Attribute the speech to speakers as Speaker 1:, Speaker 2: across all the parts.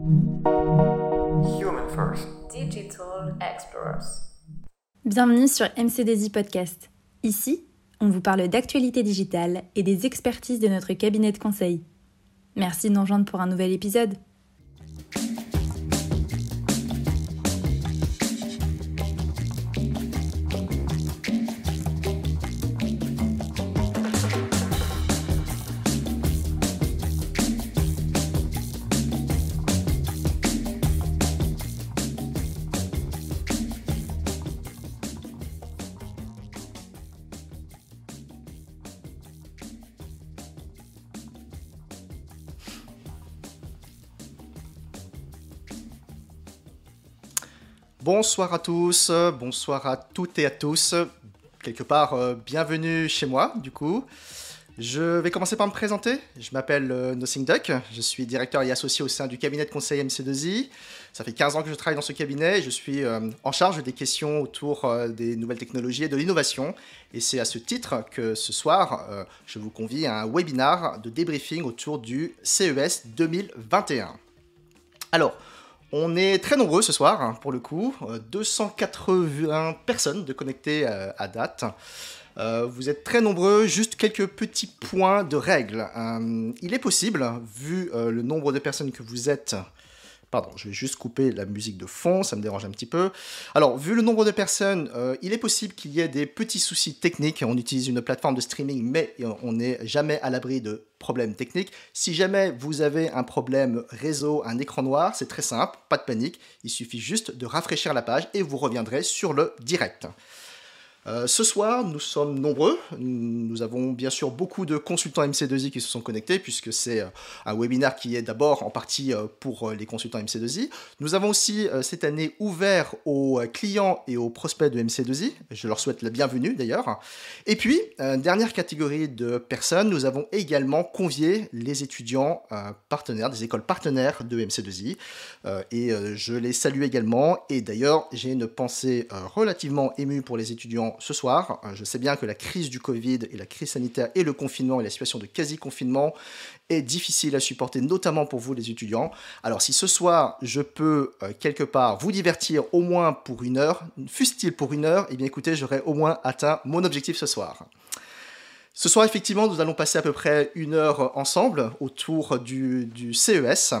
Speaker 1: Human First.
Speaker 2: Digital Explorers.
Speaker 3: Bienvenue sur MCDZ Podcast. Ici, on vous parle d'actualité digitale et des expertises de notre cabinet de conseil. Merci de nous rejoindre pour un nouvel épisode.
Speaker 4: Bonsoir à tous, bonsoir à toutes et à tous. Quelque part, euh, bienvenue chez moi, du coup. Je vais commencer par me présenter. Je m'appelle euh, Nothing Duck. Je suis directeur et associé au sein du cabinet de conseil MC2I. Ça fait 15 ans que je travaille dans ce cabinet et je suis euh, en charge des questions autour euh, des nouvelles technologies et de l'innovation. Et c'est à ce titre que ce soir, je vous convie à un webinar de débriefing autour du CES 2021. Alors, on est très nombreux ce soir, hein, pour le coup. Euh, 280 personnes de connectées euh, à date. Euh, vous êtes très nombreux, juste quelques petits points de règles. Euh, il est possible, vu euh, le nombre de personnes que vous êtes, Pardon, je vais juste couper la musique de fond, ça me dérange un petit peu. Alors, vu le nombre de personnes, euh, il est possible qu'il y ait des petits soucis techniques. On utilise une plateforme de streaming, mais on n'est jamais à l'abri de problèmes techniques. Si jamais vous avez un problème réseau, un écran noir, c'est très simple, pas de panique. Il suffit juste de rafraîchir la page et vous reviendrez sur le direct. Euh, ce soir, nous sommes nombreux. Nous avons bien sûr beaucoup de consultants MC2I qui se sont connectés, puisque c'est euh, un webinaire qui est d'abord en partie euh, pour les consultants MC2I. Nous avons aussi cette année ouvert aux clients et aux prospects de MC2I. Je leur souhaite la bienvenue d'ailleurs. Et puis, dernière catégorie de personnes, nous avons également convié les étudiants partenaires, des écoles partenaires de MC2I. Euh, et je les salue également. Et d'ailleurs, j'ai une pensée relativement émue pour les étudiants ce soir. Euh, je sais bien que la crise du Covid et la crise sanitaire et le confinement et la situation de quasi-confinement est difficile à supporter, notamment pour vous les étudiants. Alors si ce soir je peux euh, quelque part vous divertir au moins pour une heure, fût-il pour une heure, eh bien écoutez, j'aurai au moins atteint mon objectif ce soir. Ce soir, effectivement, nous allons passer à peu près une heure ensemble autour du, du CES.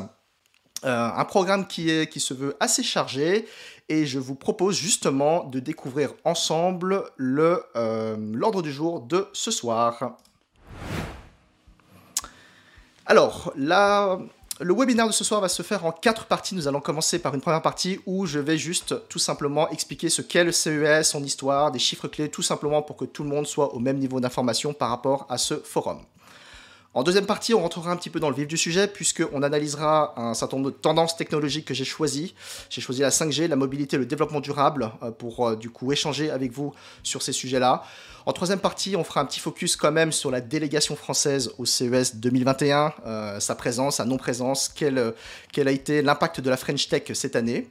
Speaker 4: Euh, un programme qui, est, qui se veut assez chargé et je vous propose justement de découvrir ensemble le, euh, l'ordre du jour de ce soir. Alors, le webinaire de ce soir va se faire en quatre parties. Nous allons commencer par une première partie où je vais juste tout simplement expliquer ce qu'est le CES, son histoire, des chiffres clés, tout simplement pour que tout le monde soit au même niveau d'information par rapport à ce forum. En deuxième partie, on rentrera un petit peu dans le vif du sujet puisqu'on analysera un certain nombre de tendances technologiques que j'ai choisies. J'ai choisi la 5G, la mobilité, le développement durable euh, pour euh, du coup échanger avec vous sur ces sujets-là. En troisième partie, on fera un petit focus quand même sur la délégation française au CES 2021, euh, sa présence, sa non-présence, quel, quel a été l'impact de la French Tech cette année.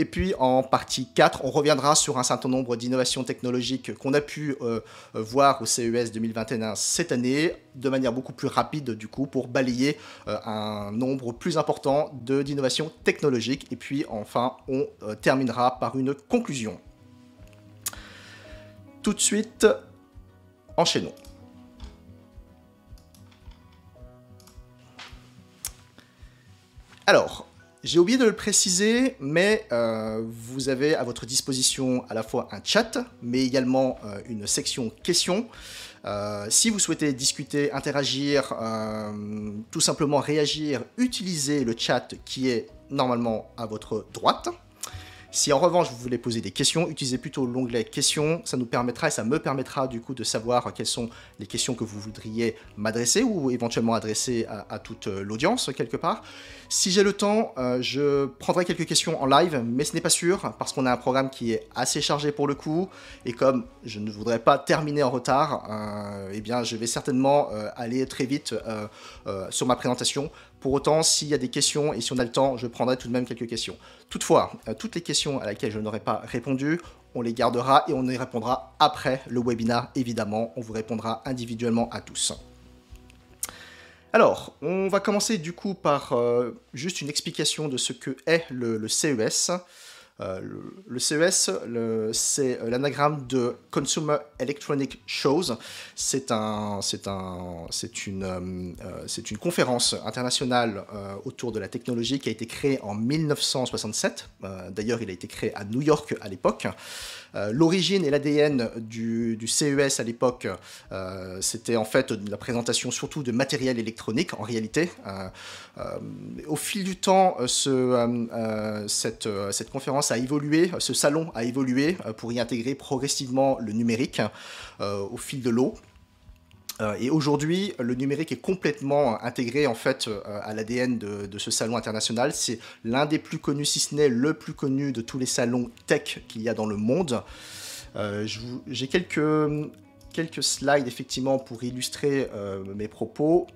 Speaker 4: Et puis en partie 4, on reviendra sur un certain nombre d'innovations technologiques qu'on a pu euh, euh, voir au CES 2021 cette année, de manière beaucoup plus rapide du coup, pour balayer euh, un nombre plus important d'innovations technologiques. Et puis enfin, on terminera par une conclusion. Tout de suite, enchaînons. Alors, j'ai oublié de le préciser, mais euh, vous avez à votre disposition à la fois un chat, mais également euh, une section questions. Euh, si vous souhaitez discuter, interagir, tout simplement réagir, utilisez le chat qui est normalement à votre droite. Si en revanche vous voulez poser des questions, utilisez plutôt l'onglet questions. Ça nous permettra et ça me permettra du coup de savoir quelles sont les questions que vous voudriez m'adresser ou éventuellement adresser à, toute euh, l'audience quelque part. Si j'ai le temps, euh, je prendrai quelques questions en live, mais ce n'est pas sûr parce qu'on a un programme qui est assez chargé pour le coup. Et comme je ne voudrais pas terminer en retard, euh, eh bien je vais certainement aller très vite sur ma présentation. Pour autant, s'il y a des questions et si on a le temps, je prendrai tout de même quelques questions. Toutefois, euh, toutes les questions à laquelle je n'aurai pas répondu, on les gardera et on y répondra après le webinar, évidemment. On vous répondra individuellement à tous. Alors, on va commencer du coup par juste une explication de ce que est le CES. Euh, le, CES, c'est l'anagramme de Consumer Electronic Shows. C'est un, un, une, euh, c'est une conférence internationale euh, autour de la technologie qui a été créée en 1967. D'ailleurs, il a été créé à New York à l'époque. L'origine et l'ADN du, CES à l'époque, c'était en fait la présentation surtout de matériel électronique en réalité. au fil du temps, ce, cette, conférence a évolué, ce salon a évolué euh, pour y intégrer progressivement le numérique euh, au fil de l'eau. Euh, et aujourd'hui, le numérique est complètement intégré en fait à l'ADN de, ce salon international. C'est l'un des plus connus, si ce n'est le plus connu de tous les salons tech qu'il y a dans le monde. J'ai quelques, quelques slides effectivement pour illustrer mes propos.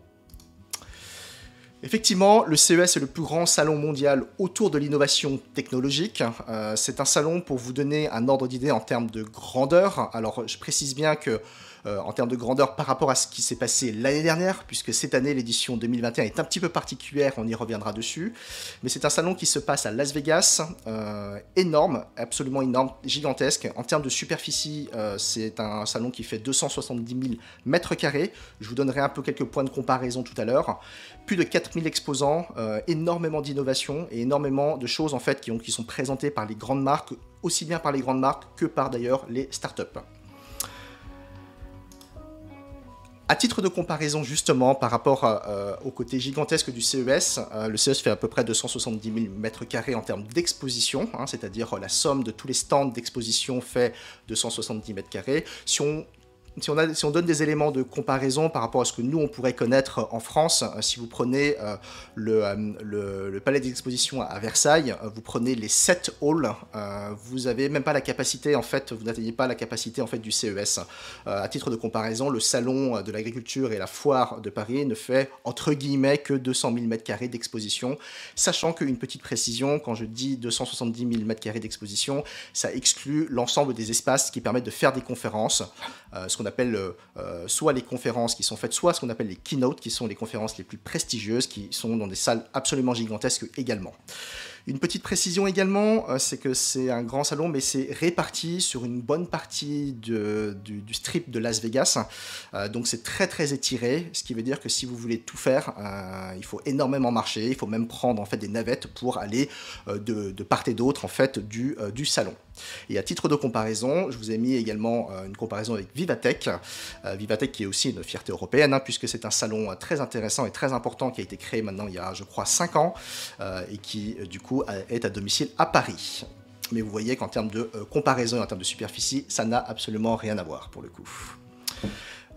Speaker 4: Effectivement, le CES est le plus grand salon mondial autour de l'innovation technologique. Euh, c'est un salon pour vous donner un ordre d'idée en termes de grandeur. Alors, je précise bien que euh, en termes de grandeur par rapport à ce qui s'est passé l'année dernière, puisque cette année, l'édition 2021 est un petit peu particulière, on y reviendra dessus. Mais c'est un salon qui se passe à Las Vegas, euh, énorme, absolument énorme, gigantesque. En termes de superficie, euh, c'est un salon qui fait 270 000 mètres carrés. Je vous donnerai un peu quelques points de comparaison tout à l'heure. Plus de 4000 exposants, énormément d'innovations et énormément de choses en fait qui, ont, qui sont présentées par les grandes marques, aussi bien par les grandes marques que par d'ailleurs les startups. À titre de comparaison, justement, par rapport euh, au côté gigantesque du CES, euh, le CES fait à peu près 270 000 m2 en termes d'exposition, hein, c'est-à-dire la somme de tous les stands d'exposition fait 270 m2. Si on si on, donne des éléments de comparaison par rapport à ce que nous, on pourrait connaître en France, euh, si vous prenez euh, euh, le, palais d'exposition à Versailles, vous prenez les 7 halls, vous n'avez même pas la capacité, en fait, vous n'atteignez pas la capacité en fait, du CES. à titre de comparaison, le salon de l'agriculture et la foire de Paris ne fait entre guillemets que 200 000 m2 d'exposition, sachant qu'une petite précision, quand je dis 270 000 m2 d'exposition, ça exclut l'ensemble des espaces qui permettent de faire des conférences, ce qu'on appelle euh, euh, soit les conférences qui sont faites, soit ce qu'on appelle les keynotes, qui sont les conférences les plus prestigieuses, qui sont dans des salles absolument gigantesques également. Une petite précision également, euh, c'est que c'est un grand salon, mais c'est réparti sur une bonne partie du, strip de Las Vegas. Euh, donc c'est très très étiré, ce qui veut dire que si vous voulez tout faire, euh, il faut énormément marcher, il faut même prendre en fait des navettes pour aller de, part et d'autre en fait du salon. Et à titre de comparaison, je vous ai mis également une comparaison avec Vivatech. Vivatech qui est aussi une fierté européenne, hein, puisque c'est un salon très intéressant et très important qui a été créé maintenant il y a, je crois, 5 ans, et qui du coup est à domicile à Paris. Mais vous voyez qu'en termes de euh, comparaison et en termes de superficie, ça n'a absolument rien à voir pour le coup.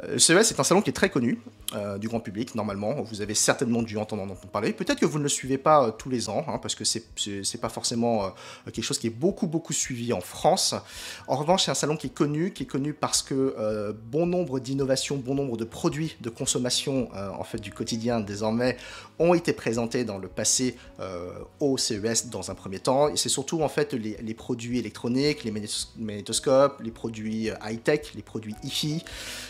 Speaker 4: Euh, CES est un salon qui est très connu euh, du grand public, normalement. Vous avez certainement dû entendre en parler. Peut-être que vous ne le suivez pas euh, tous les ans, hein, parce que c'est pas forcément quelque chose qui est beaucoup, beaucoup suivi en France. En revanche, c'est un salon qui est connu, qui est connu parce que bon nombre d'innovations, bon nombre de produits de consommation en fait, du quotidien désormais ont été présentés dans le passé au CES dans un premier temps. Et c'est surtout en fait les, produits électroniques, les magnétoscopes, les produits high-tech, les produits IFI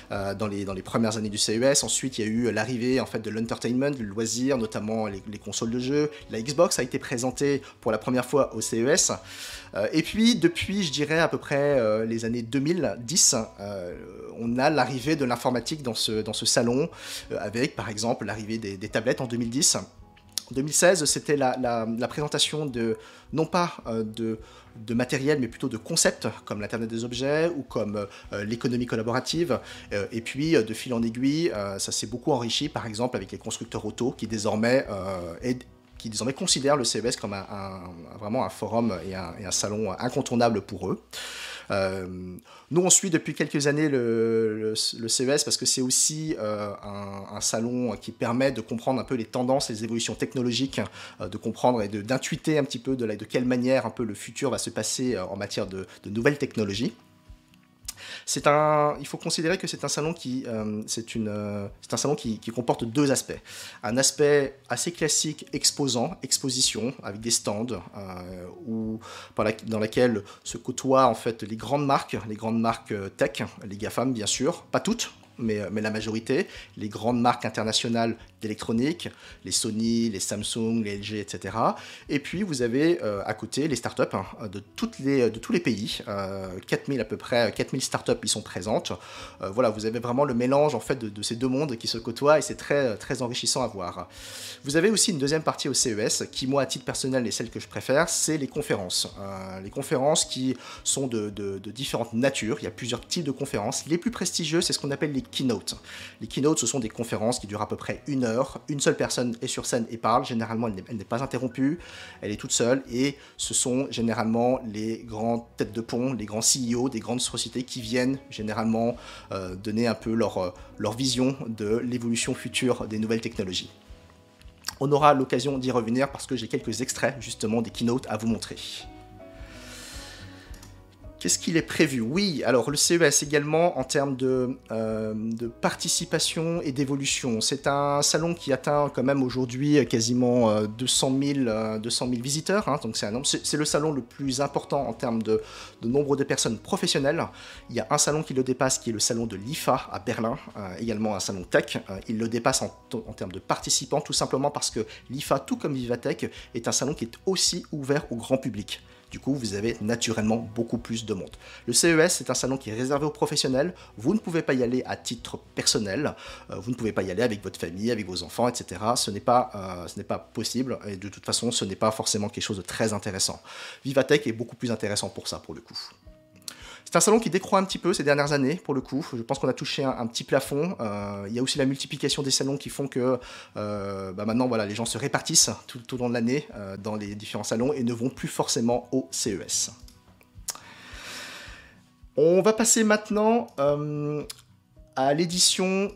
Speaker 4: dans les, dans les premières années du CES. Ensuite, il y a eu l'arrivée en fait, de l'entertainment, du loisir, notamment les, consoles de jeux. La Xbox a été présentée pour la première fois au CES. Euh, et puis, depuis, je dirais, à peu près euh, les années 2010, euh, on a l'arrivée de l'informatique dans ce, dans ce salon, avec par exemple l'arrivée des tablettes en 2010. En 2016, c'était la, la, présentation de, non pas de de matériel, mais plutôt de concepts, comme l'Internet des objets ou comme euh, l'économie collaborative. Euh, et puis, euh, de fil en aiguille, ça s'est beaucoup enrichi, par exemple, avec les constructeurs auto, qui désormais, qui désormais considèrent le CES comme un, vraiment un forum et un, et un salon incontournable pour eux. Euh, nous, on suit depuis quelques années le, CES parce que c'est aussi euh, un, salon qui permet de comprendre un peu les tendances, les évolutions technologiques, euh, de comprendre et d'intuiter un petit peu de, de quelle manière un peu le futur va se passer en matière de nouvelles technologies. C'est un, il faut considérer que c'est un salon qui, euh, euh, c'est un salon qui, comporte deux aspects. Un aspect assez classique, exposant, exposition, avec des stands, euh, où, dans laquelle se côtoient en fait les grandes marques, les grandes marques tech, les GAFAM bien sûr, pas toutes, mais, mais la majorité, les grandes marques internationales d'électronique, les Sony, les Samsung, les LG, etc. Et puis vous avez à côté les startups hein, de, toutes les, de tous les pays, 4000 à peu près, 4000 startups qui sont présentes. voilà, vous avez vraiment le mélange en fait de, ces deux mondes qui se côtoient et c'est très, très enrichissant à voir. Vous avez aussi une deuxième partie au CES qui, moi, à titre personnel, est celle que je préfère, c'est les conférences. les conférences qui sont de, de, différentes natures. Il y a plusieurs types de conférences. Les plus prestigieux, c'est ce qu'on appelle les keynotes. Les keynotes, ce sont des conférences qui durent à peu près une heure. Une seule personne est sur scène et parle. Généralement, elle n'est pas interrompue. Elle est toute seule. Et ce sont généralement les grands têtes de pont, les grands CEO des grandes sociétés qui viennent généralement euh, donner un peu leur, euh, leur vision de l'évolution future des nouvelles technologies. On aura l'occasion d'y revenir parce que j'ai quelques extraits justement des keynotes à vous montrer. Qu'est-ce qu'il est prévu? Oui, alors le CES également en termes de, euh, de participation et d'évolution. C'est un salon qui atteint quand même aujourd'hui quasiment 200 000, 200 000 visiteurs. Hein, donc c'est le salon le plus important en termes de, nombre de personnes professionnelles. Il y a un salon qui le dépasse qui est le salon de l'IFA à Berlin, euh, également un salon tech. Euh, il le dépasse en, en, termes de participants tout simplement parce que l'IFA, tout comme Vivatech, est un salon qui est aussi ouvert au grand public. Du coup, vous avez naturellement beaucoup plus de monde. Le CES, c'est un salon qui est réservé aux professionnels. Vous ne pouvez pas y aller à titre personnel. Euh, vous ne pouvez pas y aller avec votre famille, avec vos enfants, etc. Ce n'est pas, euh, ce n'est pas possible. Et de toute façon, ce n'est pas forcément quelque chose de très intéressant. Vivatech est beaucoup plus intéressant pour ça, pour le coup. C'est un salon qui décroît un petit peu ces dernières années, pour le coup. Je pense qu'on a touché un, petit plafond. Euh, il y a aussi la multiplication des salons qui font que euh, bah maintenant, voilà, les gens se répartissent tout, au long de l'année euh, dans les différents salons et ne vont plus forcément au CES. On va passer maintenant à l'édition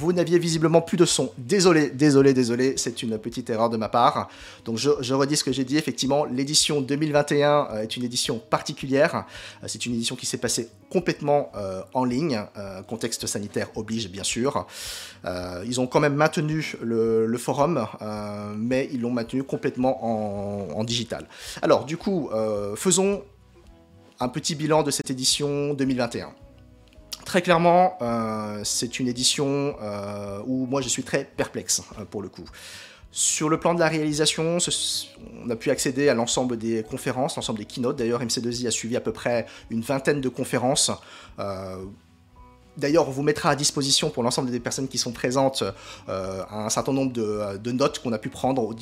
Speaker 4: Vous n'aviez visiblement plus de son. Désolé, désolé, désolé, c'est une petite erreur de ma part. Donc je, redis ce que j'ai dit. Effectivement, l'édition 2021 euh, est une édition particulière. Euh, c'est une édition qui s'est passée complètement euh, en ligne. contexte sanitaire oblige, bien sûr. ils ont quand même maintenu le, forum, mais ils l'ont maintenu complètement en, en, digital. Alors, du coup, faisons un petit bilan de cette édition 2021. Très clairement, euh, c'est une édition euh, où moi je suis très perplexe euh, pour le coup. Sur le plan de la réalisation, on a pu accéder à l'ensemble des conférences, l'ensemble des keynotes. D'ailleurs, MC2I a suivi à peu près une vingtaine de conférences. D'ailleurs, on vous mettra à disposition pour l'ensemble des personnes qui sont présentes euh, un certain nombre de, euh, notes qu'on a pu prendre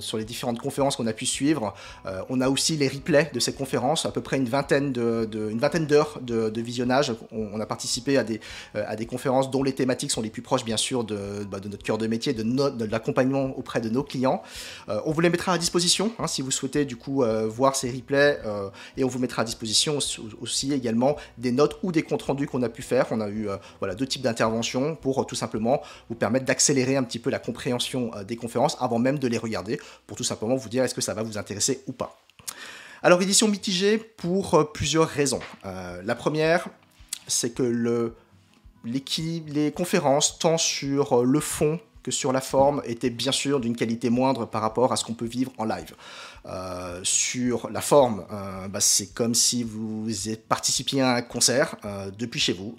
Speaker 4: sur les différentes conférences qu'on a pu suivre. Euh, on a aussi les replays de ces conférences, à peu près une vingtaine d'heures de, visionnage. On, a participé à des, à des conférences dont les thématiques sont les plus proches, bien sûr, de, bah, notre cœur de métier, de, l'accompagnement auprès de nos clients. on vous les mettra à disposition hein, si vous souhaitez du coup voir ces replays et on vous mettra à disposition aussi, également des notes ou des comptes rendus qu'on a pu faire. On a euh, deux types d'interventions pour euh, tout simplement vous permettre d'accélérer un petit peu la compréhension euh, des conférences avant même de les regarder, pour tout simplement vous dire est-ce que ça va vous intéresser ou pas. Alors édition mitigée pour plusieurs raisons. la première, c'est que le, les conférences, tant sur le fond que sur la forme, étaient bien sûr d'une qualité moindre par rapport à ce qu'on peut vivre en live. Euh, sur la forme, euh, bah, c'est comme si vous participiez à un concert euh, depuis chez vous.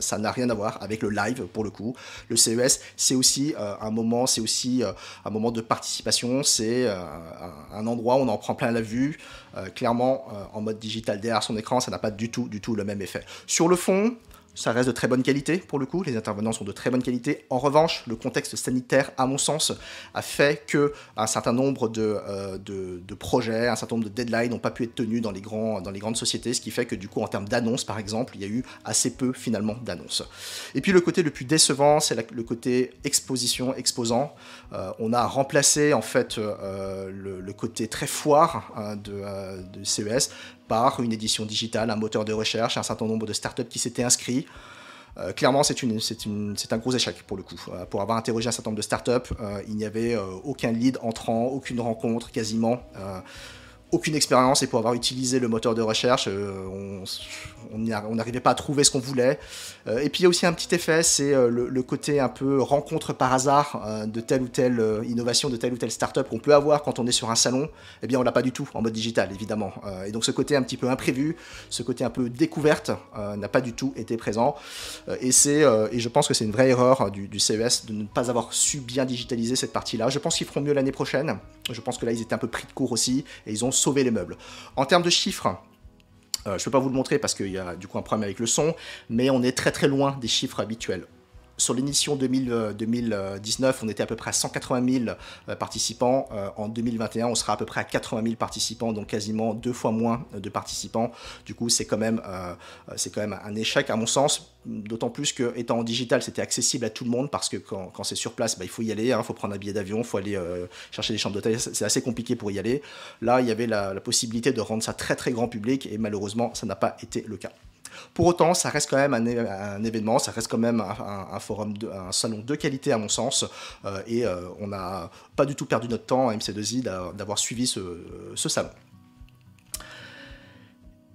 Speaker 4: ça n'a rien à voir avec le live pour le coup. Le CES, c'est aussi un moment, c'est aussi un moment de participation. C'est un endroit où on en prend plein la vue. clairement, en mode digital derrière son écran, ça n'a pas du tout, du tout le même effet. Sur le fond, ça reste de très bonne qualité pour le coup, les intervenants sont de très bonne qualité. En revanche, le contexte sanitaire, à mon sens, a fait que un certain nombre de, euh, projets, un certain nombre de deadlines n'ont pas pu être tenus dans les, dans les grandes sociétés, ce qui fait que du coup, en termes d'annonces, par exemple, il y a eu assez peu finalement d'annonces. Et puis le côté le plus décevant, c'est le côté exposition, exposant. Euh, on a remplacé en fait euh, le, côté très foire de, de CES par une édition digitale, un moteur de recherche, un certain nombre de startups qui s'étaient inscrits. clairement, c'est un gros échec pour le coup. pour avoir interrogé un certain nombre de startups, il n'y avait aucun lead entrant, aucune rencontre quasiment aucune expérience et pour avoir utilisé le moteur de recherche, euh, on n'arrivait pas à trouver ce qu'on voulait. Euh, et puis il y a aussi un petit effet, c'est euh, le, côté un peu rencontre par hasard de telle ou telle innovation, de telle ou telle startup qu'on peut avoir quand on est sur un salon. Eh bien, on l'a pas du tout en mode digital, évidemment. et donc ce côté un petit peu imprévu, ce côté un peu découverte, n'a pas du tout été présent. et c'est, et je pense que c'est une vraie erreur du, du, CES de ne pas avoir su bien digitaliser cette partie-là. Je pense qu'ils feront mieux l'année prochaine. Je pense que là, ils étaient un peu pris de court aussi et ils ont sauver les meubles. En termes de chiffres, euh, je ne peux pas vous le montrer parce qu'il y a du coup un problème avec le son, mais on est très très loin des chiffres habituels sur l'émission 2019, on était à peu près à 180 000 euh, participants. Euh, en 2021, on sera à peu près à 80 000 participants, donc quasiment deux fois moins de participants. Du coup, c'est quand, même, euh, c'est quand même un échec à mon sens. D'autant plus que, étant en digital, c'était accessible à tout le monde parce que quand, c'est sur place, bah, il faut y aller, il hein. faut prendre un billet d'avion, il faut aller chercher des chambres d'hôtel. C'est assez compliqué pour y aller. Là, il y avait la possibilité de rendre ça très très grand public et malheureusement, ça n'a pas été le cas. Pour autant, ça reste quand même un, événement, ça reste quand même un, forum, un salon de qualité à mon sens, euh, et euh, on n'a pas du tout perdu notre temps à MC2I d'avoir suivi ce, salon.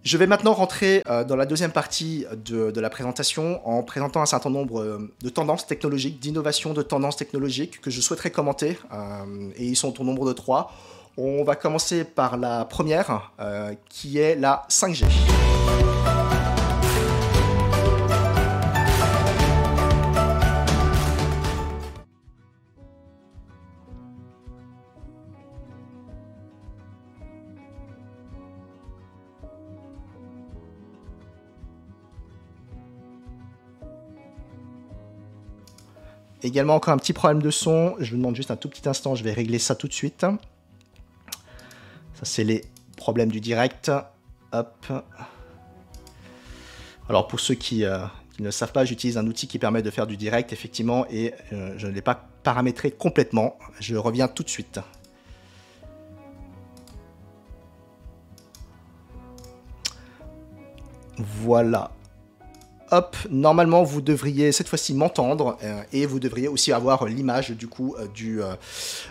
Speaker 4: Je vais maintenant rentrer euh, dans la deuxième partie de, la présentation en présentant un certain nombre de tendances technologiques, d'innovations de tendances technologiques que je souhaiterais commenter, et ils sont au nombre de trois. On va commencer par la première, qui est la 5G. Également encore un petit problème de son. Je vous demande juste un tout petit instant, je vais régler ça tout de suite. Ça c'est les problèmes du direct. Hop. Alors pour ceux qui, euh, ne savent pas, j'utilise un outil qui permet de faire du direct effectivement et euh, je ne l'ai pas paramétré complètement. Je reviens tout de suite. Voilà hop, normalement vous devriez cette fois-ci m'entendre euh, et vous devriez aussi avoir l'image du coup euh,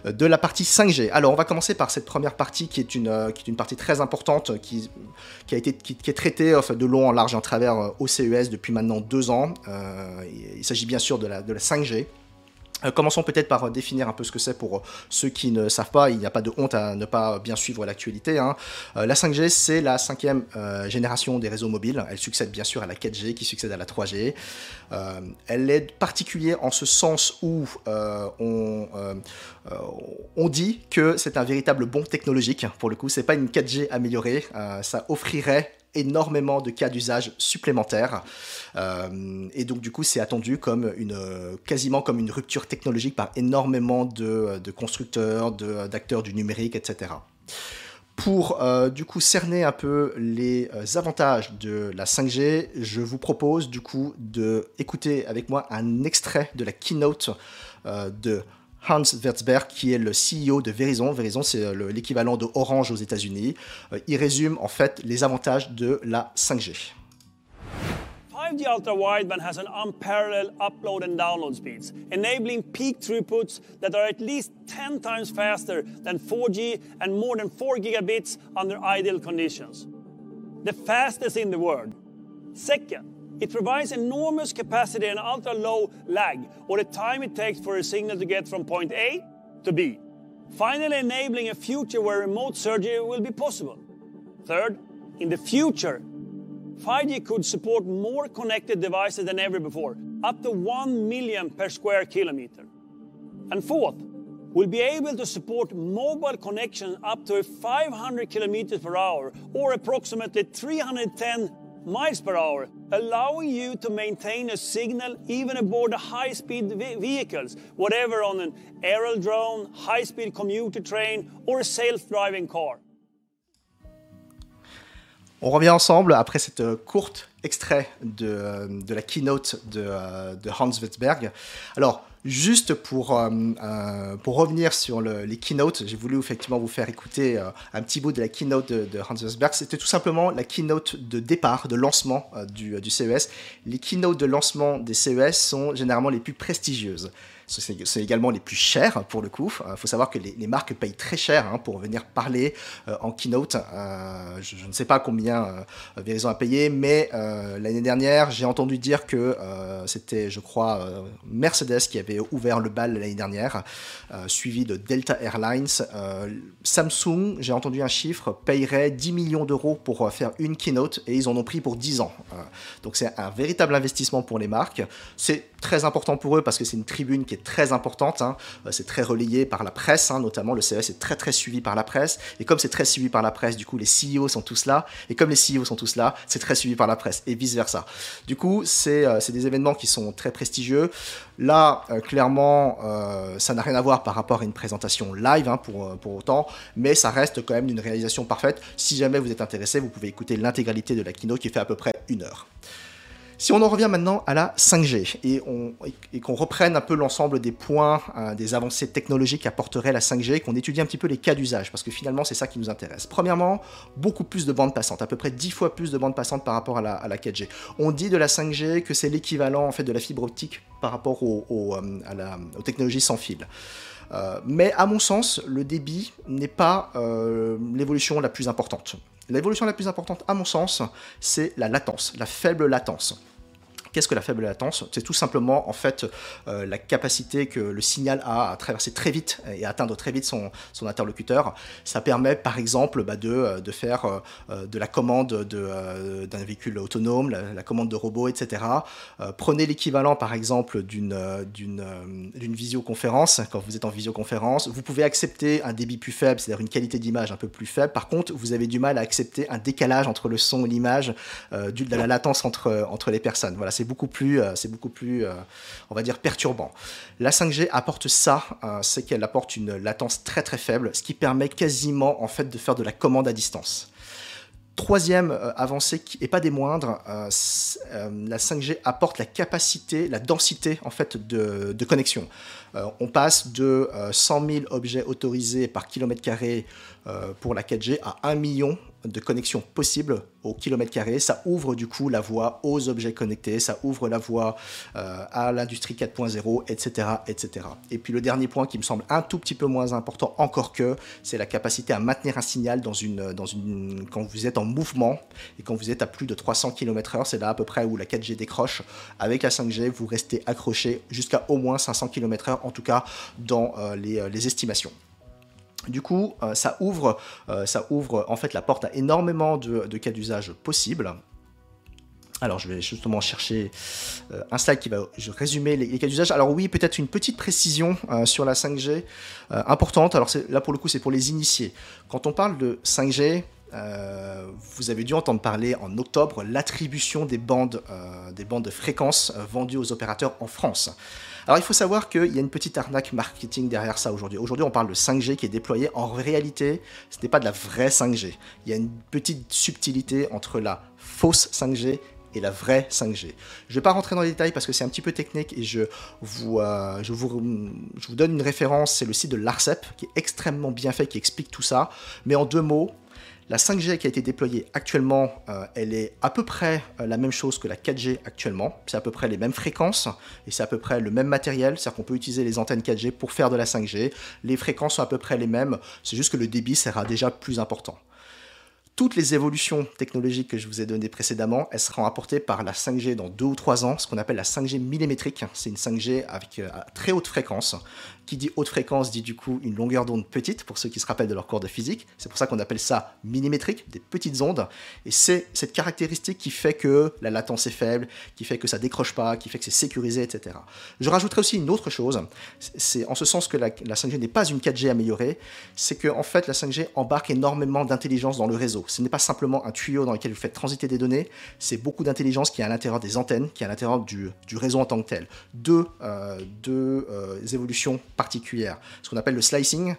Speaker 4: euh, de la partie 5G. Alors on va commencer par cette première partie qui est une, partie très importante qui, a été, qui, est traitée de long en large en travers au CES depuis maintenant deux ans. il s'agit bien sûr de la 5G. Euh, commençons peut-être par euh, définir un peu ce que c'est pour euh, ceux qui ne savent pas. Il n'y a pas de honte à ne pas bien suivre l'actualité. Hein. la 5G, c'est la cinquième génération des réseaux mobiles. Elle succède bien sûr à la 4G qui succède à la 3G. elle est particulière en ce sens où on, on dit que c'est un véritable bond technologique. Pour le coup, c'est pas une 4G améliorée. ça offrirait énormément de cas d'usage supplémentaires. Euh, et donc du coup, c'est attendu comme une, quasiment comme une rupture technologique par énormément de, constructeurs, d'acteurs du numérique, etc. Pour euh, du coup cerner un peu les euh, avantages de la 5G, je vous propose du coup de écouter avec moi un extrait de la keynote de Hans Wertzberg, qui est le CEO de Verizon. Verizon, c'est euh, l'équivalent de Orange aux États-Unis. Euh, il résume en fait les avantages de la 5G.
Speaker 1: 5G ultra wideband has an unparalleled upload and download speeds, enabling peak throughputs that are at least 10 times faster than 4G and more than 4 gigabits under ideal conditions. The fastest in the world. Second, it provides enormous capacity and ultra low lag, or the time it takes for a signal to get from point A to B, finally enabling a future where remote surgery will be possible. Third, in the future, 5G could support more connected devices than ever before, up to 1 million per square kilometer. And fourth, we'll be able to support mobile connection up to 500 kilometers per hour or approximately 310 miles per hour, allowing you to maintain a signal even aboard high-speed vehicles, whatever on an aerial drone, high-speed commuter train or a self-driving car.
Speaker 4: On revient ensemble après cette euh, courte extrait de, euh, de la keynote de, euh, de Hans Witzberg. Alors, Juste pour, euh, euh, pour revenir sur les keynotes, j'ai voulu effectivement vous faire écouter euh, un petit bout de la keynote de, de Hans. C'était tout simplement la keynote de départ, de lancement du, du CES. Les keynotes de lancement des CES sont généralement les plus prestigieuses c'est également les plus chers pour le coup. Il faut savoir que les, marques payent très cher hein, pour venir parler euh, en keynote. Euh, je, ne sais pas combien euh, Verizon a payé, mais l'année dernière, j'ai entendu dire que c'était, je crois, Mercedes qui avait ouvert le bal l'année dernière, suivi de Delta Airlines. Samsung, j'ai entendu un chiffre, payerait 10 millions d'euros pour faire une keynote et ils en ont pris pour 10 ans. donc c'est un véritable investissement pour les marques. C'est très important pour eux parce que c'est une tribune qui est très importante. Hein. Euh, c'est très relayé par la presse, hein, notamment le CES est très très suivi par la presse. Et comme c'est très suivi par la presse, du coup les CEO sont tous là. Et comme les CEO sont tous là, c'est très suivi par la presse et vice versa. Du coup, c'est euh, des événements qui sont très prestigieux. Là, euh, clairement, ça n'a rien à voir par rapport à une présentation live hein, pour, pour autant, mais ça reste quand même une réalisation parfaite. Si jamais vous êtes intéressé, vous pouvez écouter l'intégralité de la keynote qui fait à peu près une heure. Si on en revient maintenant à la 5G et, qu'on reprenne un peu l'ensemble des points, hein, des avancées technologiques qu'apporterait la 5G, qu'on étudie un petit peu les cas d'usage, parce que finalement c'est ça qui nous intéresse. Premièrement, beaucoup plus de bandes passantes, à peu près 10 fois plus de bandes passantes par rapport à la, 4G. On dit de la 5G que c'est l'équivalent en fait de la fibre optique par rapport euh, aux technologies sans fil. Euh, mais à mon sens, le débit n'est pas euh, l'évolution la plus importante. L'évolution la plus importante, à mon sens, c'est la latence, la faible latence. Qu'est-ce que la faible latence? C'est tout simplement en fait euh, la capacité que le signal a à traverser très vite et atteindre très vite son, son interlocuteur. Ça permet par exemple bah, de, euh, de, faire euh, de la commande d'un véhicule autonome, la, commande de robots, etc. prenez l'équivalent par exemple d'une visioconférence. Quand vous êtes en visioconférence, vous pouvez accepter un débit plus faible, c'est-à-dire une qualité d'image un peu plus faible. Par contre, vous avez du mal à accepter un décalage entre le son et l'image, de la latence entre, entre les personnes. Voilà, c'est beaucoup plus, euh, c'est beaucoup plus, euh, on va dire, perturbant. La 5G apporte ça, euh, c'est qu'elle apporte une latence très très faible, ce qui permet quasiment en fait de faire de la commande à distance. Troisième avancée, qui n'est pas des moindres, la 5G apporte la capacité, la densité en fait de, de connexion. on passe de 100 000 objets autorisés par kilomètre carré pour la 4G à 1 million de connexions possibles au kilomètre carré. Ça ouvre du coup la voie aux objets connectés, ça ouvre la voie euh, à l'industrie 4.0, etc., etc. Et puis le dernier point qui me semble un tout petit peu moins important encore que, c'est la capacité à maintenir un signal dans une, quand vous êtes en mouvement et quand vous êtes à plus de 300 km/h, c'est là à peu près où la 4G décroche. Avec la 5G, vous restez accroché jusqu'à au moins 500 km/h, en tout cas dans euh, euh, les estimations. Du coup, euh, ça, ouvre, euh, ça ouvre en fait la porte à énormément de, cas d'usage possibles. Alors, je vais justement chercher euh, un slide qui va résumer les, cas d'usage. Alors oui, peut-être une petite précision sur la 5G importante. Alors là, pour le coup, c'est pour les initiés. Quand on parle de 5G, vous avez dû entendre parler en octobre l'attribution des bandes, des bandes de fréquences vendues aux opérateurs en France. Alors il faut savoir qu'il y a une petite arnaque marketing derrière ça aujourd'hui. Aujourd'hui on parle de 5G qui est déployé. En réalité, ce n'est pas de la vraie 5G. Il y a une petite subtilité entre la fausse 5G et la vraie 5G. Je ne vais pas rentrer dans les détails parce que c'est un petit peu technique et je vous, euh, donne une référence, c'est le site de l'ARCEP qui est extrêmement bien fait, qui explique tout ça. Mais en deux mots, la 5G qui a été déployée actuellement, euh, elle est à peu près euh, la même chose que la 4G actuellement. C'est à peu près les mêmes fréquences et c'est à peu près le même matériel. C'est-à-dire qu'on peut utiliser les antennes 4G pour faire de la 5G. Les fréquences sont à peu près les mêmes. C'est juste que le débit sera déjà plus important. Toutes les évolutions technologiques que je vous ai données précédemment, elles seront apportées par la 5G dans deux ou trois ans, ce qu'on appelle la 5G millimétrique. C'est une 5G avec euh, très haute fréquence qui dit haute fréquence dit du coup une longueur d'onde petite, pour ceux qui se rappellent de leur cours de physique. C'est pour ça qu'on appelle ça millimétrique, des petites ondes. Et c'est cette caractéristique qui fait que la latence est faible, qui fait que ça décroche pas, qui fait que c'est sécurisé, etc. Je rajouterai aussi une autre chose, c'est en ce sens que la, 5G n'est pas une 4G améliorée, c'est que en fait la 5G embarque énormément d'intelligence dans le réseau. Ce n'est pas simplement un tuyau dans lequel vous faites transiter des données, c'est beaucoup d'intelligence qui est à l'intérieur des antennes, qui est à l'intérieur du, réseau en tant que tel. Deux, euh, deux euh, évolutions particulière. Ce qu'on appelle le slicing,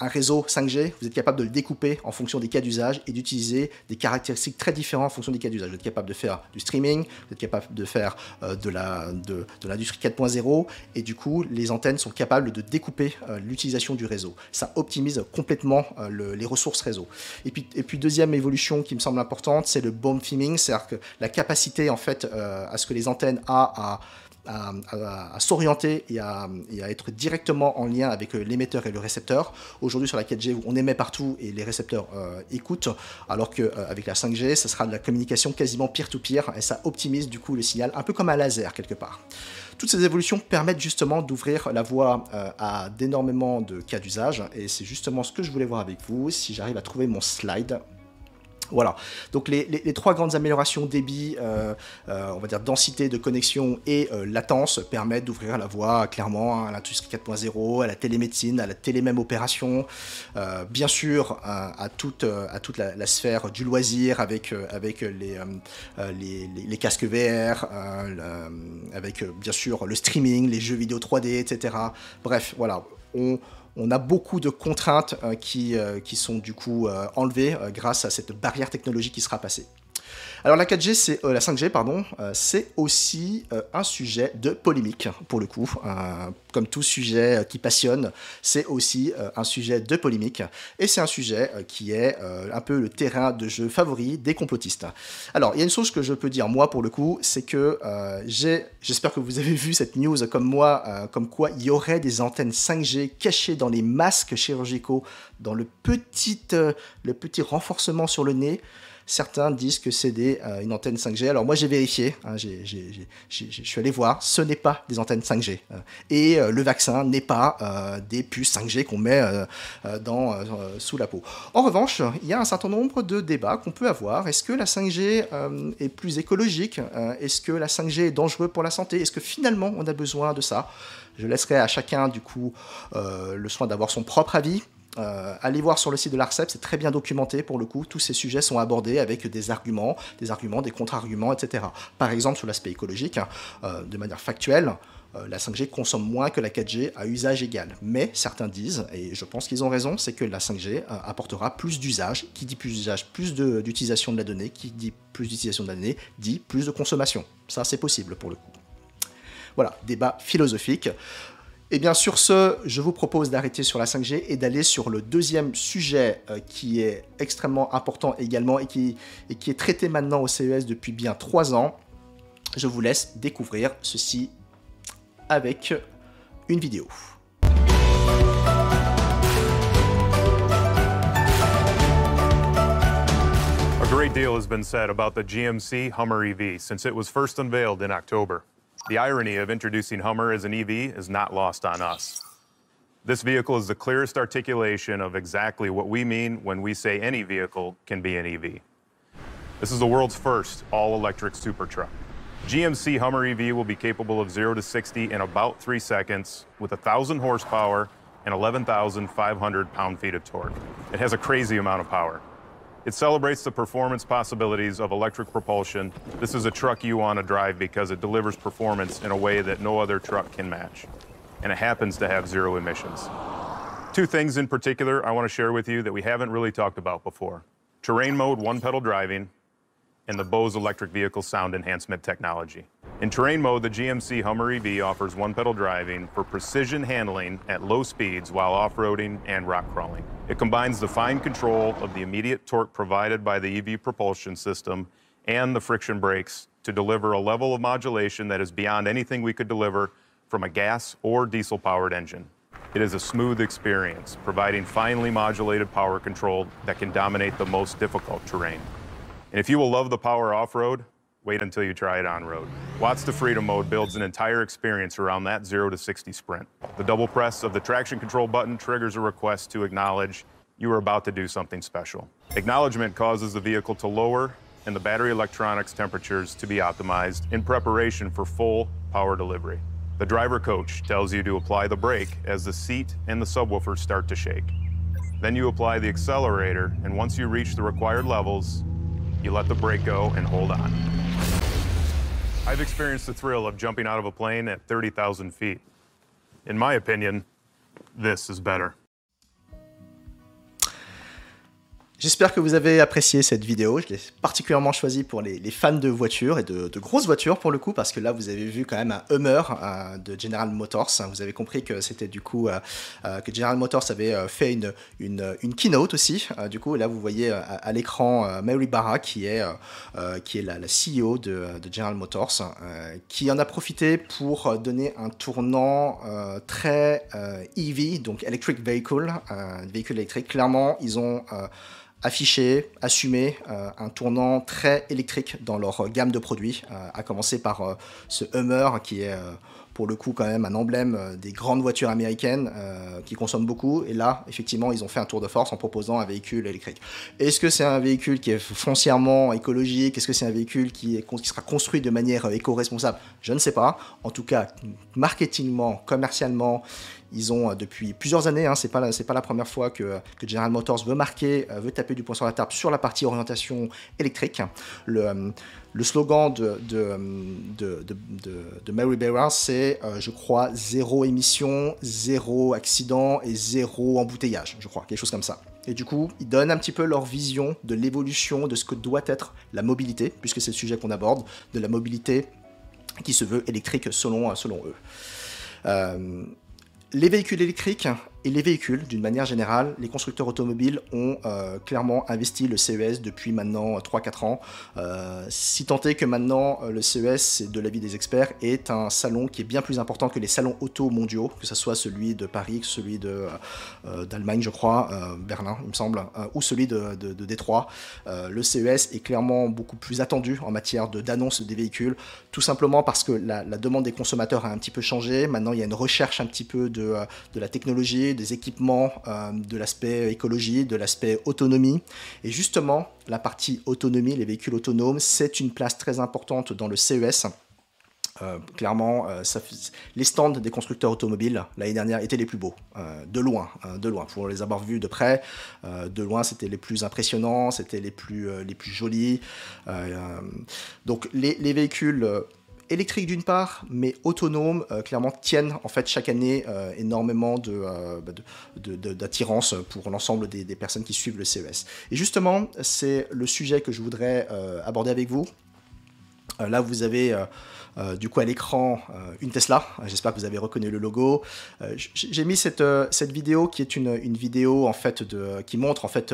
Speaker 4: un réseau 5G, vous êtes capable de le découper en fonction des cas d'usage et d'utiliser des caractéristiques très différentes en fonction des cas d'usage. Vous êtes capable de faire du streaming, vous êtes capable de faire euh, de la de, de l'industrie 4.0 et du coup les antennes sont capables de découper euh, l'utilisation du réseau. Ça optimise complètement euh, les ressources réseau. Et puis deuxième évolution qui me semble importante, c'est le bomb theming, c'est-à-dire que la capacité en fait à ce que les antennes a à à, s'orienter et, à, être directement en lien avec euh, l'émetteur et le récepteur. Aujourd'hui sur la 4G, on émet partout et les récepteurs euh, écoutent, alors qu'avec euh, la 5G, ce sera de la communication quasiment peer-to-peer et ça optimise du coup le signal, un peu comme un laser quelque part. Toutes ces évolutions permettent justement d'ouvrir la voie à d'énormément de cas d'usage et c'est justement ce que je voulais voir avec vous. Si j'arrive à trouver mon slide, voilà, donc les, trois grandes améliorations débit, euh, euh, on va dire densité de connexion et euh, latence permettent d'ouvrir la voie clairement à l'industrie 4.0, à la télémédecine, à la télémème opération, bien sûr à toute, la, sphère du loisir avec, les, casques VR, avec bien sûr le streaming, les jeux vidéo 3D, etc. Bref, voilà, on a beaucoup de contraintes euh, qui, euh, qui, sont du coup euh, enlevées grâce à cette barrière technologique qui sera passée. Alors la 4G, c'est la 5G, pardon, c'est aussi un sujet de polémique pour le coup. comme tout sujet qui passionne, c'est aussi un sujet de polémique et c'est un sujet qui est un peu le terrain de jeu favori des complotistes. Alors il y a une chose que je peux dire moi pour le coup, c'est que j'espère que vous avez vu cette news comme moi, comme quoi il y aurait des antennes 5G cachées dans les masques chirurgicaux, dans le petit, le petit renforcement sur le nez. Certains disent que c'est euh, une antenne 5G. Alors moi j'ai vérifié, hein, je suis allé voir, ce n'est pas des antennes 5G. Euh, et euh, le vaccin n'est pas des puces 5G qu'on met dans, sous la peau. En revanche, il y a un certain nombre de débats qu'on peut avoir. Est-ce que la 5G est plus écologique Est-ce que la 5G est dangereuse pour la santé? Est-ce que finalement on a besoin de ça? Je laisserai à chacun du coup le soin d'avoir son propre avis. Euh, allez voir sur le site de l'ARCEP, c'est très bien documenté pour le coup. Tous ces sujets sont abordés avec des arguments, des arguments, des contre-arguments, etc. Par exemple, sur l'aspect écologique, hein, euh, de manière factuelle, euh, la 5G consomme moins que la 4G à usage égal. Mais certains disent, et je pense qu'ils ont raison, c'est que la 5G apportera plus d'usage. Qui dit plus d'usage, plus d'utilisation de, de la donnée. Qui dit plus d'utilisation de la donnée, dit plus de consommation. Ça, c'est possible pour le coup. Voilà, débat philosophique. Et eh bien sur ce, je vous propose d'arrêter sur la 5G et d'aller sur le deuxième sujet euh, qui est extrêmement important également et qui, est traité maintenant au CES depuis bien trois ans. Je vous laisse découvrir ceci avec une vidéo.
Speaker 5: The irony of introducing Hummer as an EV is not lost on us. This vehicle is the clearest articulation of exactly what we mean when we say any vehicle can be an EV. This is the world's first all-electric super truck. GMC Hummer EV will be capable of 0 to 60 in about 3 seconds with 1,000 horsepower and 11,500 pound-feet of torque. It has a crazy amount of power. It celebrates the performance possibilities of electric propulsion. This is a truck you want to drive because it delivers performance in a way that no other truck can match. And it happens to have zero emissions. Two things in particular I want to share with you that we haven't really talked about before. Terrain mode one pedal driving and the Bose electric vehicle sound enhancement technology. In terrain mode, the GMC Hummer EV offers one-pedal driving for precision handling at low speeds while off-roading and rock crawling. It combines the fine control of the immediate torque provided by the EV propulsion system and the friction brakes to deliver a level of modulation that is beyond anything we could deliver from a gas or diesel-powered engine. It is a smooth experience, providing finely modulated power control that can dominate the most difficult terrain. And if you will love the power off-road, wait until you try it on-road. Watts to Freedom mode builds an entire experience around that 0 to 60 sprint. The double press of the traction control button triggers a request to acknowledge you are about to do something special. Acknowledgement causes the vehicle to lower and the battery electronics temperatures to be optimized in preparation for full power delivery. The driver coach tells you to apply the brake as the seat and the subwoofer start to shake. Then you apply the accelerator, and once you reach the required levels, you let the brake go and hold on. I've experienced the thrill of jumping out of a plane at 30,000 feet. In my opinion, this is better.
Speaker 4: J'espère que vous avez apprécié cette vidéo. Je l'ai particulièrement choisie pour les, fans de voitures et de, grosses voitures pour le coup, parce que là vous avez vu quand même un Hummer euh, de General Motors. Vous avez compris que c'était du coup euh, euh, que General Motors avait fait une, une, keynote aussi. du coup, là vous voyez à, l'écran Mary Barra qui est, qui est la, CEO de, de, General Motors, qui en a profité pour donner un tournant très EV, donc Electric Vehicle, véhicule électrique. Clairement, ils ont afficher, assumer euh, un tournant très électrique dans leur gamme de produits, euh, à commencer par euh, ce Hummer qui est pour le coup quand même un emblème des grandes voitures américaines qui consomment beaucoup. Et là, effectivement, ils ont fait un tour de force en proposant un véhicule électrique. Est-ce que c'est un véhicule qui est foncièrement écologique? Est-ce que c'est un véhicule qui, qui sera construit de manière éco-responsable? Je ne sais pas. En tout cas, marketingement, commercialement, ils ont euh, depuis plusieurs années, hein, c'est pas la, pas la première fois que, General Motors veut marquer, euh, veut taper du poing sur la table sur la partie orientation électrique. Le, euh, le slogan de, de, de, de, Mary Barra, c'est, je crois, zéro émission, zéro accident et zéro embouteillage, je crois, quelque chose comme ça. Et du coup, ils donnent un petit peu leur vision de l'évolution de ce que doit être la mobilité, puisque c'est le sujet qu'on aborde, de la mobilité qui se veut électrique selon, selon eux. Les véhicules électriques et les véhicules, d'une manière générale, les constructeurs automobiles ont euh, clairement investi le CES depuis maintenant 3-4 ans. Euh, si tant est que maintenant euh, le CES, de l'avis des experts, est un salon qui est bien plus important que les salons auto mondiaux, que ce soit celui de Paris, celui d'Allemagne, je crois, Berlin, il me semble, ou celui de, Détroit. le CES est clairement beaucoup plus attendu en matière d'annonce des véhicules, tout simplement parce que la, demande des consommateurs a un petit peu changé. Maintenant, il y a une recherche un petit peu de, de la technologie des équipements, euh, de l'aspect écologie, de l'aspect autonomie. Et justement, la partie autonomie, les véhicules autonomes, c'est une place très importante dans le CES. Euh, clairement, euh, les stands des constructeurs automobiles l'année dernière étaient les plus beaux, de loin, hein, de loin. Pour les avoir vus de près, de loin, c'était les plus impressionnants, c'était les plus, les plus jolis. donc, les véhicules électriques d'une part, mais autonomes, euh, clairement tiennent en fait chaque année euh, énormément euh, bah, d'attirance pour l'ensemble des, personnes qui suivent le CES. Et justement, c'est le sujet que je voudrais aborder avec vous. là, vous avez du coup à l'écran euh, une Tesla. J'espère que vous avez reconnu le logo. Euh, j'ai mis cette, cette vidéo qui est une, une vidéo en fait de, qui montre en fait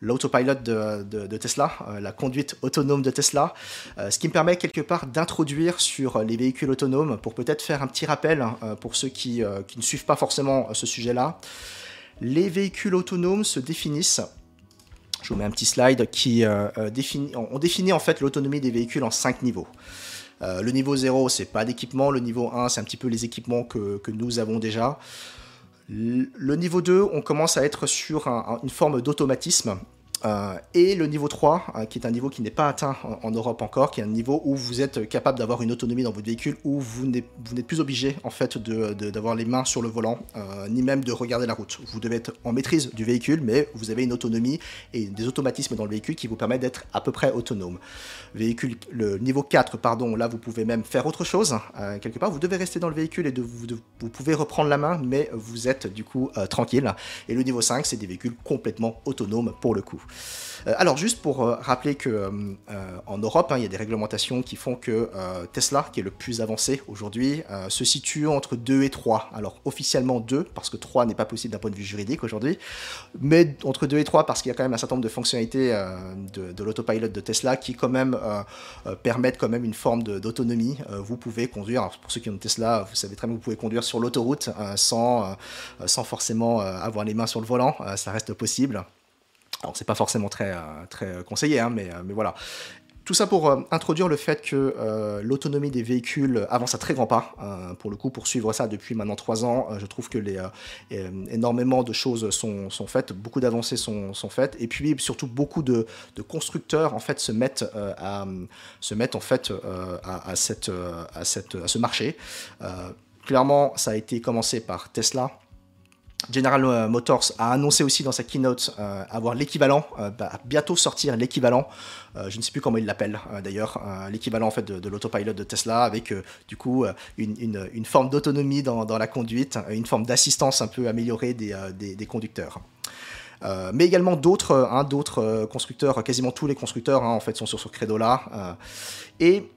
Speaker 4: l'autopilot de, de, Tesla, la conduite autonome de Tesla, ce qui me permet quelque part d'introduire sur les véhicules autonomes pour peut-être faire un petit rappel hein, pour ceux qui, qui ne suivent pas forcément ce sujet-là. Les véhicules autonomes se définissent je vous mets un petit slide qui définit, on définit en fait l'autonomie des véhicules en cinq niveaux. Euh, le niveau 0, c'est pas d'équipement. Le niveau 1, c'est un petit peu les équipements que, nous avons déjà. Le niveau 2, on commence à être sur une forme d'automatisme euh, et le niveau 3, euh, qui est un niveau qui n'est pas atteint en, Europe encore, qui est un niveau où vous êtes capable d'avoir une autonomie dans votre véhicule, où vous n'êtes plus obligé en fait d'avoir les mains sur le volant, euh, ni même de regarder la route. Vous devez être en maîtrise du véhicule, mais vous avez une autonomie et des automatismes dans le véhicule qui vous permettent d'être à peu près autonome. Véhicule, le niveau 4, pardon, là vous pouvez même faire autre chose. quelque part, vous devez rester dans le véhicule et vous, vous, pouvez reprendre la main, mais vous êtes du coup tranquille. Et le niveau 5, c'est des véhicules complètement autonomes pour le coup. Euh, alors juste pour euh, rappeler que euh, en Europe, hein, il y a des réglementations qui font que Tesla, qui est le plus avancé aujourd'hui, se situe entre 2 et 3. Alors officiellement 2, parce que 3 n'est pas possible d'un point de vue juridique aujourd'hui, mais entre 2 et 3 parce qu'il y a quand même un certain nombre de fonctionnalités de, l'autopilot de Tesla qui quand même permettent quand même une forme d'autonomie. vous pouvez conduire, pour ceux qui ont Tesla, vous savez très bien que vous pouvez conduire sur l'autoroute sans, sans forcément avoir les mains sur le volant, ça reste possible. Alors c'est pas forcément très, euh, très conseillé, hein, mais, euh, mais voilà. Tout ça pour euh, introduire le fait que l'autonomie des véhicules avance à très grands pas. pour le coup, pour suivre ça depuis maintenant trois ans, je trouve que les, énormément de choses sont, sont faites, beaucoup d'avancées sont, sont, faites, et puis surtout beaucoup de, de, constructeurs en fait se mettent à se mettent en fait à, cette, à, cette, à ce marché. clairement, ça a été commencé par Tesla General euh, Motors a annoncé aussi dans sa keynote euh, avoir l'équivalent, euh, bah, bientôt sortir l'équivalent, je ne sais plus comment il l'appelle d'ailleurs, l'équivalent en fait de, l'autopilot de Tesla avec du coup une, forme d'autonomie dans, la conduite, une forme d'assistance un peu améliorée des, des conducteurs. mais également d'autres hein, constructeurs, quasiment tous les constructeurs hein, en fait sont sur ce credo-là. et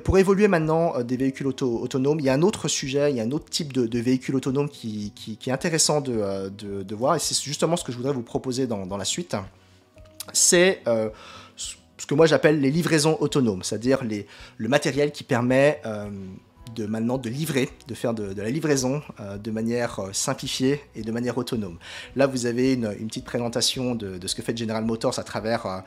Speaker 4: pour, évoluer maintenant des véhicules autonomes, il y a un autre sujet, il y a un autre type de, véhicule autonome qui, est intéressant de, de, voir, et c'est justement ce que je voudrais vous proposer dans, la suite. C'est ce que moi j'appelle les livraisons autonomes, c'est-à-dire le matériel qui permet euh, de maintenant de livrer, de faire de, la livraison euh, de manière euh, simplifiée et de manière autonome. Là, vous avez une, petite présentation de, ce que fait General Motors à travers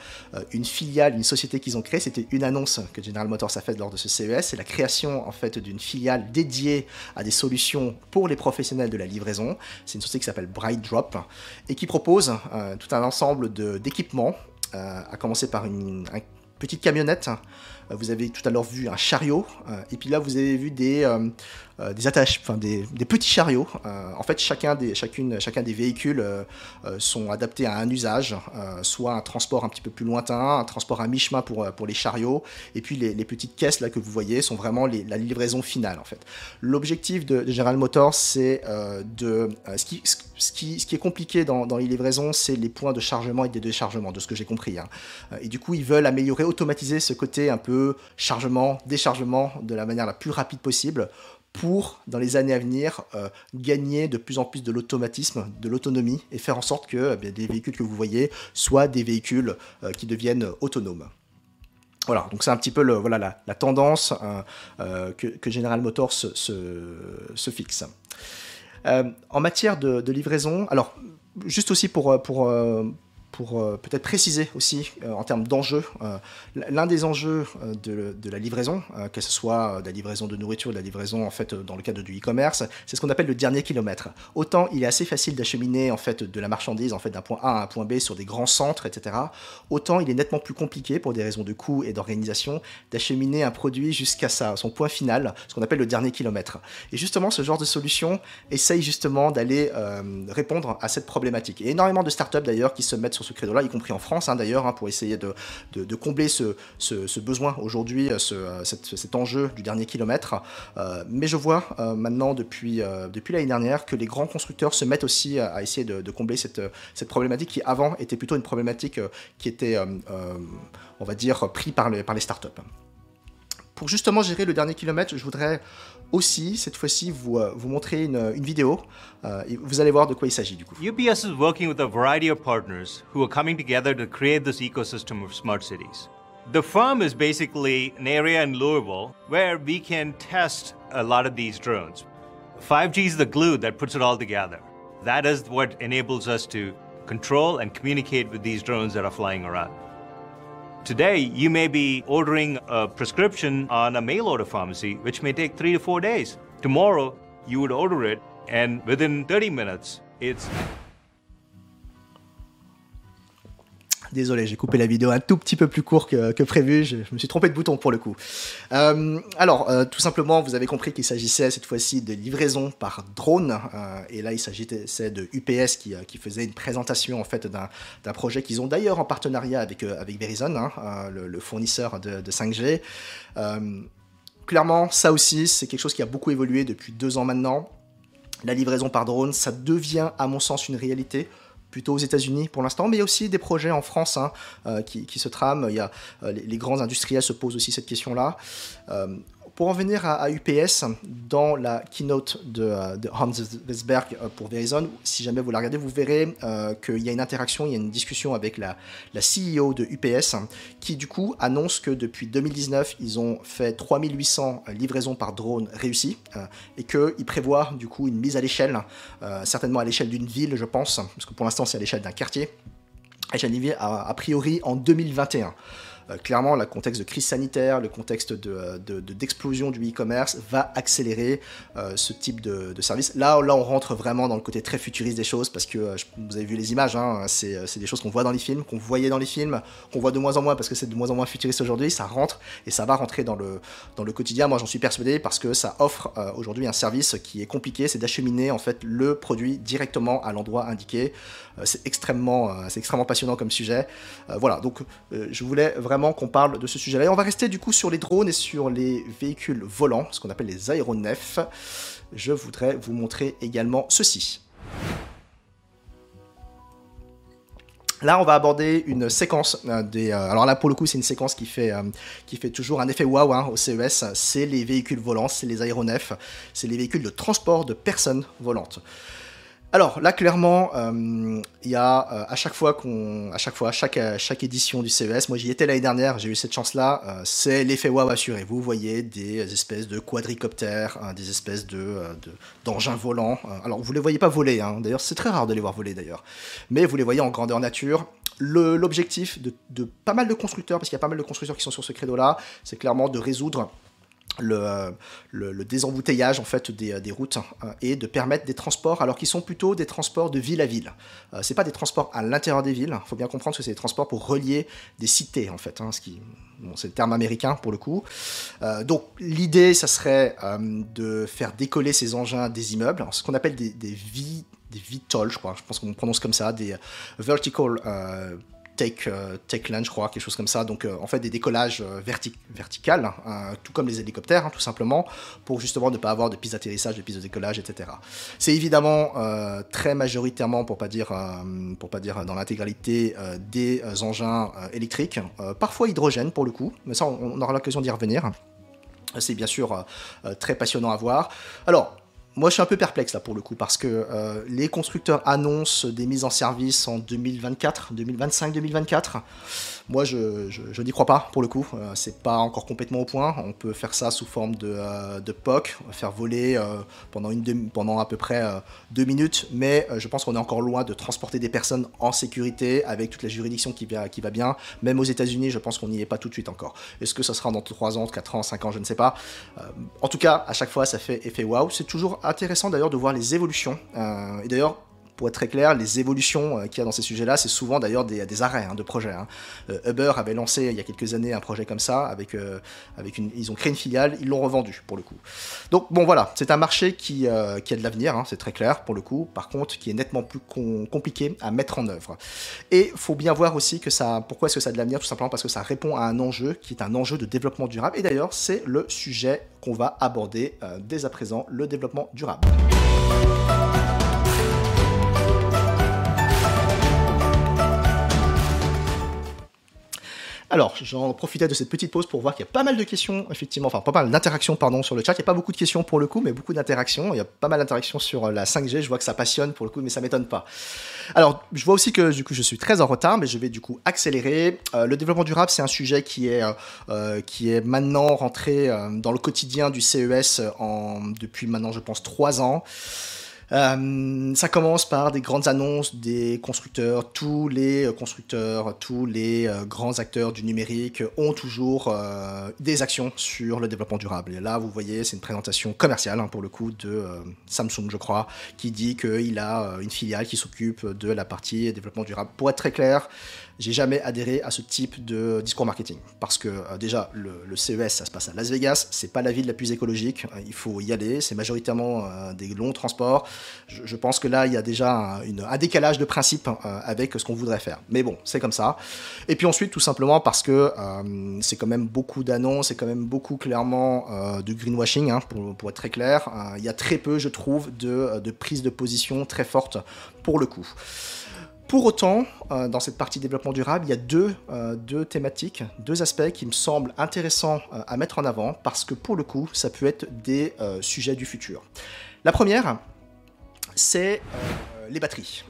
Speaker 4: une filiale, une société qu'ils ont créée. C'était une annonce que General Motors a faite lors de ce CES. C'est la création en fait d'une filiale dédiée à des solutions pour les professionnels de la livraison. C'est une société qui s'appelle Bright Drop et qui propose tout un ensemble d'équipements euh, à commencer par une, petite camionnette euh, vous avez tout à l'heure vu un chariot, euh, et puis là vous avez vu des, euh, des attaches, enfin des, petits chariots. en fait, chacun des, chacune, chacun des véhicules sont adaptés à un usage, soit un transport un petit peu plus lointain, un transport à mi-chemin pour, pour les chariots, et puis les, petites caisses là que vous voyez sont vraiment la livraison finale en fait. L'objectif de, General Motors, c'est de ce qui, ce, qui, ce qui est compliqué dans, dans les livraisons, c'est les points de chargement et de déchargement, de ce que j'ai compris. Hein. Et du coup, ils veulent améliorer, automatiser ce côté un peu chargement, déchargement de la manière la plus rapide possible pour, dans les années à venir, euh, gagner de plus en plus de l'automatisme, de l'autonomie, et faire en sorte que eh des véhicules que vous voyez soient des véhicules euh, qui deviennent autonomes. Voilà, donc c'est un petit peu le, voilà, la, tendance euh, que, General Motors se, fixe. en matière de, livraison, alors juste aussi pour, pour euh, peut-être préciser aussi euh, en termes d'enjeux, euh, l'un des enjeux de, la livraison, que ce soit de la livraison de nourriture, de la livraison en fait dans le cadre du e-commerce, c'est ce qu'on appelle le dernier kilomètre. Autant il est assez facile d'acheminer en fait de la marchandise en fait d'un point A à un point B sur des grands centres, etc. Autant il est nettement plus compliqué pour des raisons de coût et d'organisation d'acheminer un produit jusqu'à son point final, ce qu'on appelle le dernier kilomètre. Et justement, ce genre de solution essaye justement d'aller répondre à cette problématique. Et énormément de startups d'ailleurs qui se mettent sur ce credo-là, y compris en France hein, d'ailleurs, hein, pour essayer de, combler ce, besoin aujourd'hui, euh, euh, cet, enjeu du dernier kilomètre. Euh, mais je vois maintenant depuis, depuis l'année dernière que les grands constructeurs se mettent aussi à, essayer de, combler cette, problématique qui avant était plutôt une problématique qui était, on va dire, pris par, par les startups. Pour justement gérer le dernier kilomètre, je voudrais aussi, cette fois-ci, vous, euh, vous montrer une, une vidéo. Euh, vous allez voir de quoi il s'agit du coup.
Speaker 6: Is working with a variety of partners who are coming together to create this ecosystem of smart cities. The firm is basically an area in Louisville where we can test a lot of these drones. 5G is the glue that puts it all together. That is what enables us to control and communicate with these drones that are flying around. Today, you may be ordering a prescription on a mail order pharmacy, which may take three to four days. Tomorrow, you would order it, and within 30 minutes, it's
Speaker 4: Désolé, j'ai coupé la vidéo un tout petit peu plus court que, prévu. Je, me suis trompé de bouton pour le coup. Euh, alors, euh, tout simplement, vous avez compris qu'il s'agissait cette fois-ci de livraison par drone. Euh, et là, il s'agissait de UPS qui, faisait une présentation en fait d'un projet qu'ils ont d'ailleurs en partenariat avec, Verizon, hein, le, fournisseur de 5G. clairement, ça aussi, c'est quelque chose qui a beaucoup évolué depuis deux ans maintenant. La livraison par drone, ça devient, à mon sens, une réalité plutôt aux États-Unis pour l'instant, mais il y a aussi des projets en France hein, euh, qui, se trament. Euh, les, grands industriels se posent aussi cette question-là. Euh, pour en venir à, UPS, dans la keynote de, euh, Hans Wesberg euh, pour Verizon, si jamais vous la regardez, vous verrez euh, qu'il y a une interaction, il y a une discussion avec la, CEO de UPS qui du coup annonce que depuis 2019, ils ont fait 3800 livraisons par drone réussies et qu'ils prévoient du coup une mise à l'échelle, certainement à l'échelle d'une ville, je pense, parce que pour l'instant c'est à l'échelle d'un quartier, à l'échelle d'une ville a priori en 2021. Euh, clairement, le contexte de crise sanitaire, le contexte d'explosion de, du e-commerce va accélérer euh, ce type de, service. Là, on rentre vraiment dans le côté très futuriste des choses parce que euh, vous avez vu les images, hein, c'est des choses qu'on voit dans les films, qu'on voyait dans les films, qu'on voit de moins en moins parce que c'est de moins en moins futuriste aujourd'hui. Ça rentre et ça va rentrer dans le, dans le quotidien. Moi, j'en suis persuadé parce que ça offre aujourd'hui un service qui est compliqué, c'est d'acheminer en fait le produit directement à l'endroit indiqué. C'est extrêmement, c'est extrêmement passionnant comme sujet. voilà, donc je voulais vraiment qu'on parle de ce sujet-là. Et on va rester du coup sur les drones et sur les véhicules volants, ce qu'on appelle les aéronefs. Je voudrais vous montrer également ceci. Là, on va aborder une séquence des. alors là, pour le coup, c'est une séquence qui fait, qui fait toujours un effet waouh hein, au CES. C'est les véhicules volants, c'est les aéronefs, c'est les véhicules de transport de personnes volantes. Alors là, clairement, euh, il y a euh, à chaque fois à chaque fois, chaque euh, chaque édition du CES, moi j'y étais l'année dernière, j'ai eu cette chance-là. c'est l'effet wow assuré. Vous voyez des espèces de quadricoptères, hein, des espèces de, d'engins volants. alors vous les voyez pas voler, hein. d'ailleurs c'est très rare de les voir voler d'ailleurs, mais vous les voyez en grandeur nature. l'objectif de, de, pas mal de constructeurs, parce qu'il y a pas mal de constructeurs qui sont sur ce credo-là, c'est clairement de résoudre le, le, désembouteillage en fait des, des routes euh, et de permettre des transports alors qu'ils sont plutôt des transports de ville à ville. Euh, c'est pas des transports à l'intérieur des villes. Il faut bien comprendre que c'est des transports pour relier des cités en fait. Hein, ce qui, c'est le terme américain pour le coup. Euh, donc l'idée, ça serait de faire décoller ces engins des immeubles, ce qu'on appelle des, des, des VTOL, je crois. Je pense qu'on prononce comme ça, des vertical Take, euh, Land, je crois, quelque chose comme ça. Donc, euh, en fait, des décollages euh, verticaux, verticales, hein, tout comme les hélicoptères, hein, tout simplement, pour justement ne pas avoir de pistes d'atterrissage, de pistes de décollage, etc. C'est évidemment très majoritairement, pour pas dire, pour pas dire dans l'intégralité, des engins électriques, parfois hydrogène pour le coup, mais ça, on aura l'occasion d'y revenir. C'est bien sûr très passionnant à voir. Alors, moi, je suis un peu perplexe là pour le coup parce que euh, les constructeurs annoncent des mises en service en 2024, 2025, 2024. Moi, je, je, n'y crois pas pour le coup. Euh, c'est pas encore complètement au point. On peut faire ça sous forme de, euh, de POC, faire voler euh, pendant, une pendant à peu près deux minutes, mais je pense qu'on est encore loin de transporter des personnes en sécurité avec toute la juridiction qui va, qui va bien. Même aux États-Unis, je pense qu'on n'y est pas tout de suite encore. Est-ce que ça sera dans 3 ans, 4 ans, 5 ans, je ne sais pas. en tout cas, à chaque fois, ça fait effet waouh. C'est toujours intéressant d'ailleurs de voir les évolutions. et d'ailleurs, pour être très clair, les évolutions euh, qu'il y a dans ces sujets-là, c'est souvent d'ailleurs des, arrêts hein, de projets. Hein. Euh, Uber avait lancé il y a quelques années un projet comme ça, avec, euh, ils ont créé une filiale, ils l'ont revendu pour le coup. Donc bon voilà, c'est un marché qui, qui a de l'avenir, hein, c'est très clair pour le coup, par contre qui est nettement plus compliqué à mettre en œuvre. Et faut bien voir aussi que ça, pourquoi est-ce que ça a de l'avenir? Tout simplement parce que ça répond à un enjeu qui est un enjeu de développement durable, et d'ailleurs c'est le sujet qu'on va aborder dès à présent, le développement durable. Alors, j'en profitais de cette petite pause pour voir qu'il y a pas mal de questions, effectivement, enfin pas mal d'interactions, pardon, sur le chat. Il n'y a pas beaucoup de questions pour le coup, mais beaucoup d'interactions. Il y a pas mal d'interactions sur euh, la 5G. Je vois que ça passionne pour le coup, mais ça m'étonne pas. Alors, je vois aussi que du coup, je suis très en retard, mais je vais du coup accélérer. Euh, le développement durable, c'est un sujet qui est, euh, maintenant rentré dans le quotidien du CES depuis maintenant, je pense, trois ans. Euh, ça commence par des grandes annonces des constructeurs. Tous les euh, constructeurs, tous les euh, grands acteurs du numérique ont toujours des actions sur le développement durable. Et là, vous voyez, c'est une présentation commerciale hein, pour le coup de Samsung, je crois, qui dit qu'il a une filiale qui s'occupe de la partie développement durable. Pour être très clair, j'ai jamais adhéré à ce type de discours marketing. Parce que euh, déjà, le, CES, ça se passe à Las Vegas, c'est pas la ville la plus écologique, euh, il faut y aller, c'est majoritairement euh, des longs transports. Je, pense que là, il y a déjà un, décalage de principe avec ce qu'on voudrait faire. Mais bon, c'est comme ça. Et puis ensuite, tout simplement parce que c'est quand même beaucoup d'annonces, c'est quand même beaucoup clairement de greenwashing, hein, pour, pour, être très clair. il y a très peu, je trouve, de, de prise de position très forte pour le coup. Pour autant, euh, dans cette partie développement durable, il y a deux, euh, deux thématiques, deux aspects qui me semblent intéressants euh, à mettre en avant parce que pour le coup, ça peut être des sujets du futur. La première, c'est les batteries.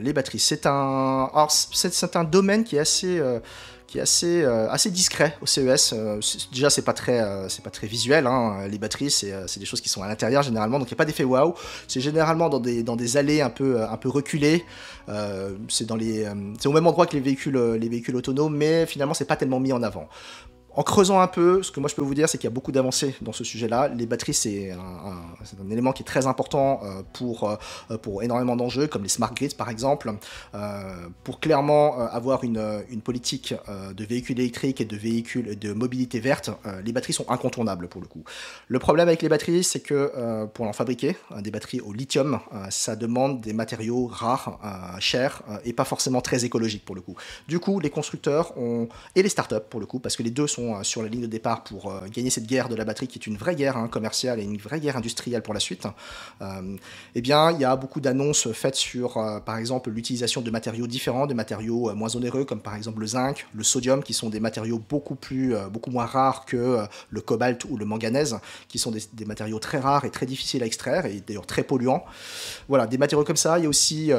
Speaker 4: les batteries, c'est un, c'est un domaine qui est assez qui est assez, euh, discret au CES. Euh, déjà, c'est pas très, euh, pas très visuel. Hein. Les batteries, c'est, des choses qui sont à l'intérieur généralement, donc il n'y a pas d'effet waouh. C'est généralement dans des, allées un peu, un peu reculées. c'est dans les, c'est au même endroit que les véhicules, les véhicules autonomes, mais finalement, c'est pas tellement mis en avant. En creusant un peu, ce que moi je peux vous dire, c'est qu'il y a beaucoup d'avancées dans ce sujet-là. Les batteries, c'est un, élément qui est très important euh, pour, euh, pour énormément d'enjeux, comme les smart grids par exemple. Euh, pour clairement avoir une, une politique de véhicules électriques et de véhicules de mobilité verte, les batteries sont incontournables pour le coup. Le problème avec les batteries, c'est que pour en fabriquer, des batteries au lithium, ça demande des matériaux rares, chers et pas forcément très écologiques pour le coup. Du coup, les constructeurs ont, et les startups pour le coup, parce que les deux sont sont sur la ligne de départ pour gagner cette guerre de la batterie, qui est une vraie guerre hein, commerciale et une vraie guerre industrielle pour la suite. eh bien, il y a beaucoup d'annonces faites sur, par exemple, l'utilisation de matériaux différents, de matériaux moins onéreux, comme par exemple le zinc, le sodium, qui sont des matériaux beaucoup plus, beaucoup moins rares que le cobalt ou le manganèse, qui sont des, des matériaux très rares et très difficiles à extraire et d'ailleurs très polluants. Voilà, des matériaux comme ça. Il y a aussi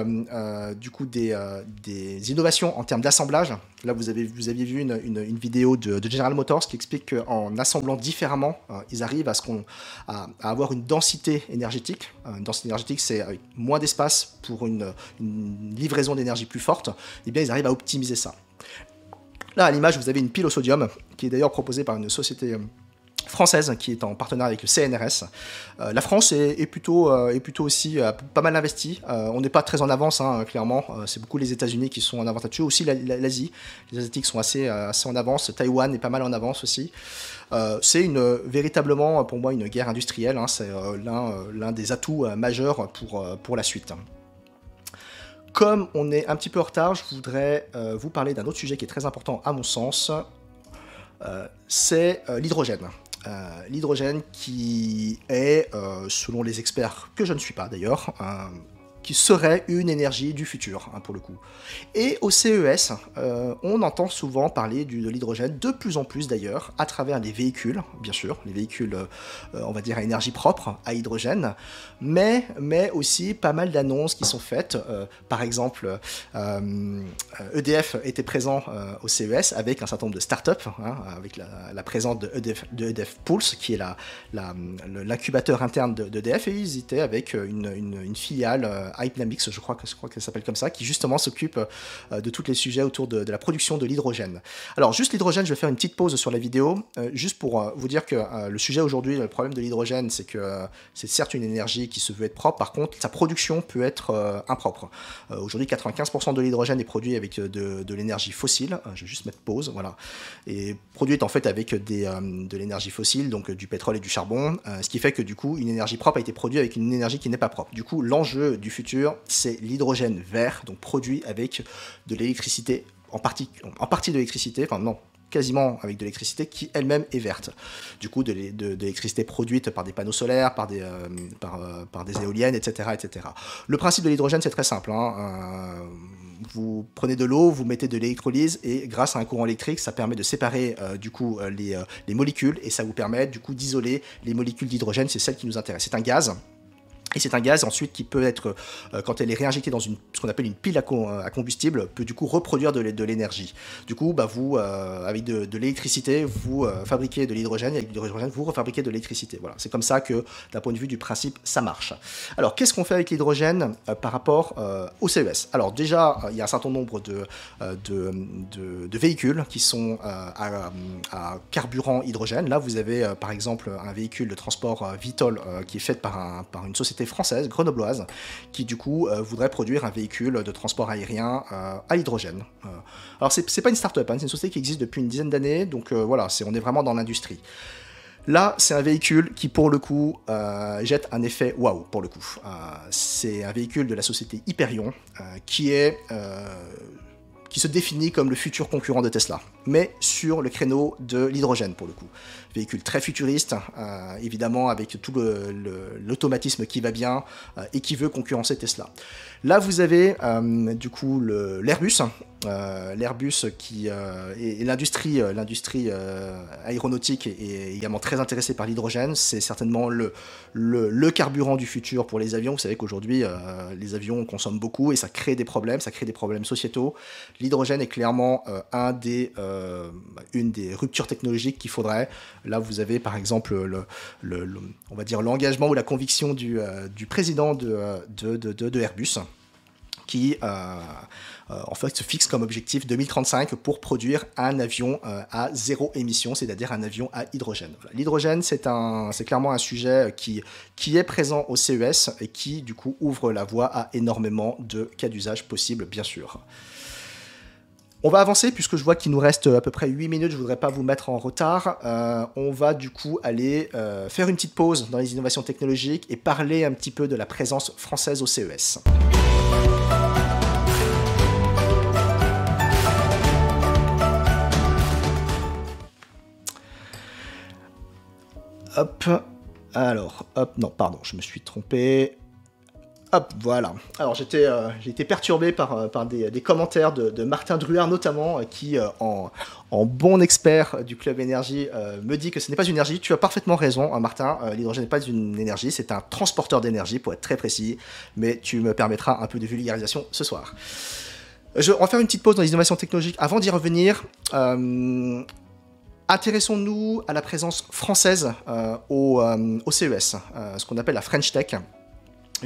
Speaker 4: du coup des, des innovations en termes d'assemblage. Là, vous avez, vous aviez vu une, vidéo de, General Motors qui explique qu'en assemblant différemment, euh, ils arrivent à, avoir une densité énergétique. Euh, une densité énergétique, c'est moins d'espace pour une, une livraison d'énergie plus forte. Et eh bien, ils arrivent à optimiser ça. Là, à l'image, vous avez une pile au sodium, qui est d'ailleurs proposée par une société euh, française qui est en partenariat avec le CNRS. Euh, la France est, plutôt, euh, est plutôt aussi euh, pas mal investie. on n'est pas très en avance, hein, clairement. c'est beaucoup les États-Unis qui sont en avance là-dessus. Aussi l'Asie. Les Asiatiques sont assez, assez en avance. Taïwan est pas mal en avance aussi. c'est une, véritablement pour moi une guerre industrielle. Hein. c'est l'un des atouts majeurs pour, pour la suite. Comme on est un petit peu en retard, je voudrais vous parler d'un autre sujet qui est très important à mon sens. c'est l'hydrogène. Euh, l'hydrogène qui est, euh, selon les experts, que je ne suis pas d'ailleurs, serait une énergie du futur, hein, pour le coup. Et au CES, euh, on entend souvent parler de l'hydrogène, de plus en plus d'ailleurs, à travers les véhicules, bien sûr, les véhicules, euh, on va dire, à énergie propre, à hydrogène, mais, mais aussi pas mal d'annonces qui sont faites. Euh, par exemple, EDF e était présent au CES avec un certain nombre de startups, hein, avec la, présence de EDF, de EDF, Pulse, qui est l'incubateur interne d'EDF, et ils étaient avec une, une filiale Hypnamix, je crois que je s'appelle comme ça, qui justement s'occupe euh, de tous les sujets autour de, la production de l'hydrogène. Alors juste l'hydrogène, je vais faire une petite pause sur la vidéo, euh, juste pour euh, vous dire que le sujet aujourd'hui, le problème de l'hydrogène, c'est que c'est certes une énergie qui se veut être propre, par contre sa production peut être impropre. aujourd'hui, 95% de l'hydrogène est produit avec de, l'énergie fossile. je vais juste mettre pause, voilà, et produite en fait avec de l'énergie fossile, donc du pétrole et du charbon, ce qui fait que du coup une énergie propre a été produite avec une énergie qui n'est pas propre. Du coup, l'enjeu du c'est l'hydrogène vert, donc produit avec de l'électricité, en partie, en partie de l'électricité, enfin non, quasiment avec de l'électricité qui elle-même est verte. Du coup, de, l'électricité produite par des panneaux solaires, par des, euh, euh, par, des éoliennes, etc., etc. Le principe de l'hydrogène, c'est très simple. Hein. Euh, vous prenez de l'eau, vous mettez de l'électrolyse et grâce à un courant électrique, ça permet de séparer du coup les, les, molécules et ça vous permet du coup d'isoler les molécules d'hydrogène. C'est celle qui nous intéresse. C'est un gaz et c'est un gaz ensuite qui peut être, euh, quand elle est réinjectée dans une, ce qu'on appelle une pile à, combustible, peut du coup reproduire de l'énergie. Du coup, bah, vous, euh, avec de, l'électricité, vous euh, fabriquez de l'hydrogène, et avec de l'hydrogène, vous refabriquez de l'électricité. Voilà, c'est comme ça que, d'un point de vue du principe, ça marche. Alors, qu'est-ce qu'on fait avec l'hydrogène par rapport au CES Alors, déjà, il y a un certain nombre de, de, de véhicules qui sont à, carburant hydrogène. Là, vous avez, par exemple, un véhicule de transport Vitol qui est fait par, un, par une société française, grenobloise, qui du coup euh, voudrait produire un véhicule de transport aérien euh, à l'hydrogène. Euh, alors c'est pas une start-up, hein, c'est une société qui existe depuis une dizaine d'années, donc voilà, on est vraiment dans l'industrie. Là, c'est un véhicule qui, pour le coup, jette un effet waouh, pour le coup. c'est un véhicule de la société Hyperion, qui qui se définit comme le futur concurrent de Tesla, mais sur le créneau de l'hydrogène pour le coup. Véhicule très futuriste, euh, évidemment avec tout l'automatisme qui va bien euh, et qui veut concurrencer Tesla. Là, vous avez euh, du coup l'Airbus, l'Airbus qui et, l'industrie, l'industrie aéronautique est, également très intéressée par l'hydrogène. C'est certainement le, le, carburant du futur pour les avions. Vous savez qu'aujourd'hui, les avions consomment beaucoup et ça crée des problèmes, ça crée des problèmes sociétaux. L'hydrogène est clairement un des, une des ruptures technologiques qu'il faudrait. Là, vous avez par exemple le, on va dire l'engagement ou la conviction du, euh, président de, de, Airbus qui euh, euh, en fait se fixe comme objectif 2035 pour produire un avion à zéro émission, c'est-à-dire un avion à hydrogène. L'hydrogène, c'est clairement un sujet qui, qui est présent au CES et qui du coup ouvre la voie à énormément de cas d'usage possibles, bien sûr. On va avancer puisque je vois qu'il nous reste à peu près 8 minutes, je voudrais pas vous mettre en retard. Euh, on va du coup aller euh, faire une petite pause dans les innovations technologiques et parler un petit peu de la présence française au CES. hop. Alors, hop, non, pardon, je me suis trompé. Hop, voilà. Alors j'étais euh, perturbé par, euh, des, commentaires de, Martin Druard notamment, euh, qui en, bon expert du club énergie me dit que ce n'est pas une énergie. Tu as parfaitement raison, hein, Martin. L'hydrogène n'est pas une énergie, c'est un transporteur d'énergie pour être très précis. Mais tu me permettras un peu de vulgarisation ce soir. Je, on va faire une petite pause dans les innovations technologiques. Avant d'y revenir, intéressons-nous à la présence française au, CES, ce qu'on appelle la French Tech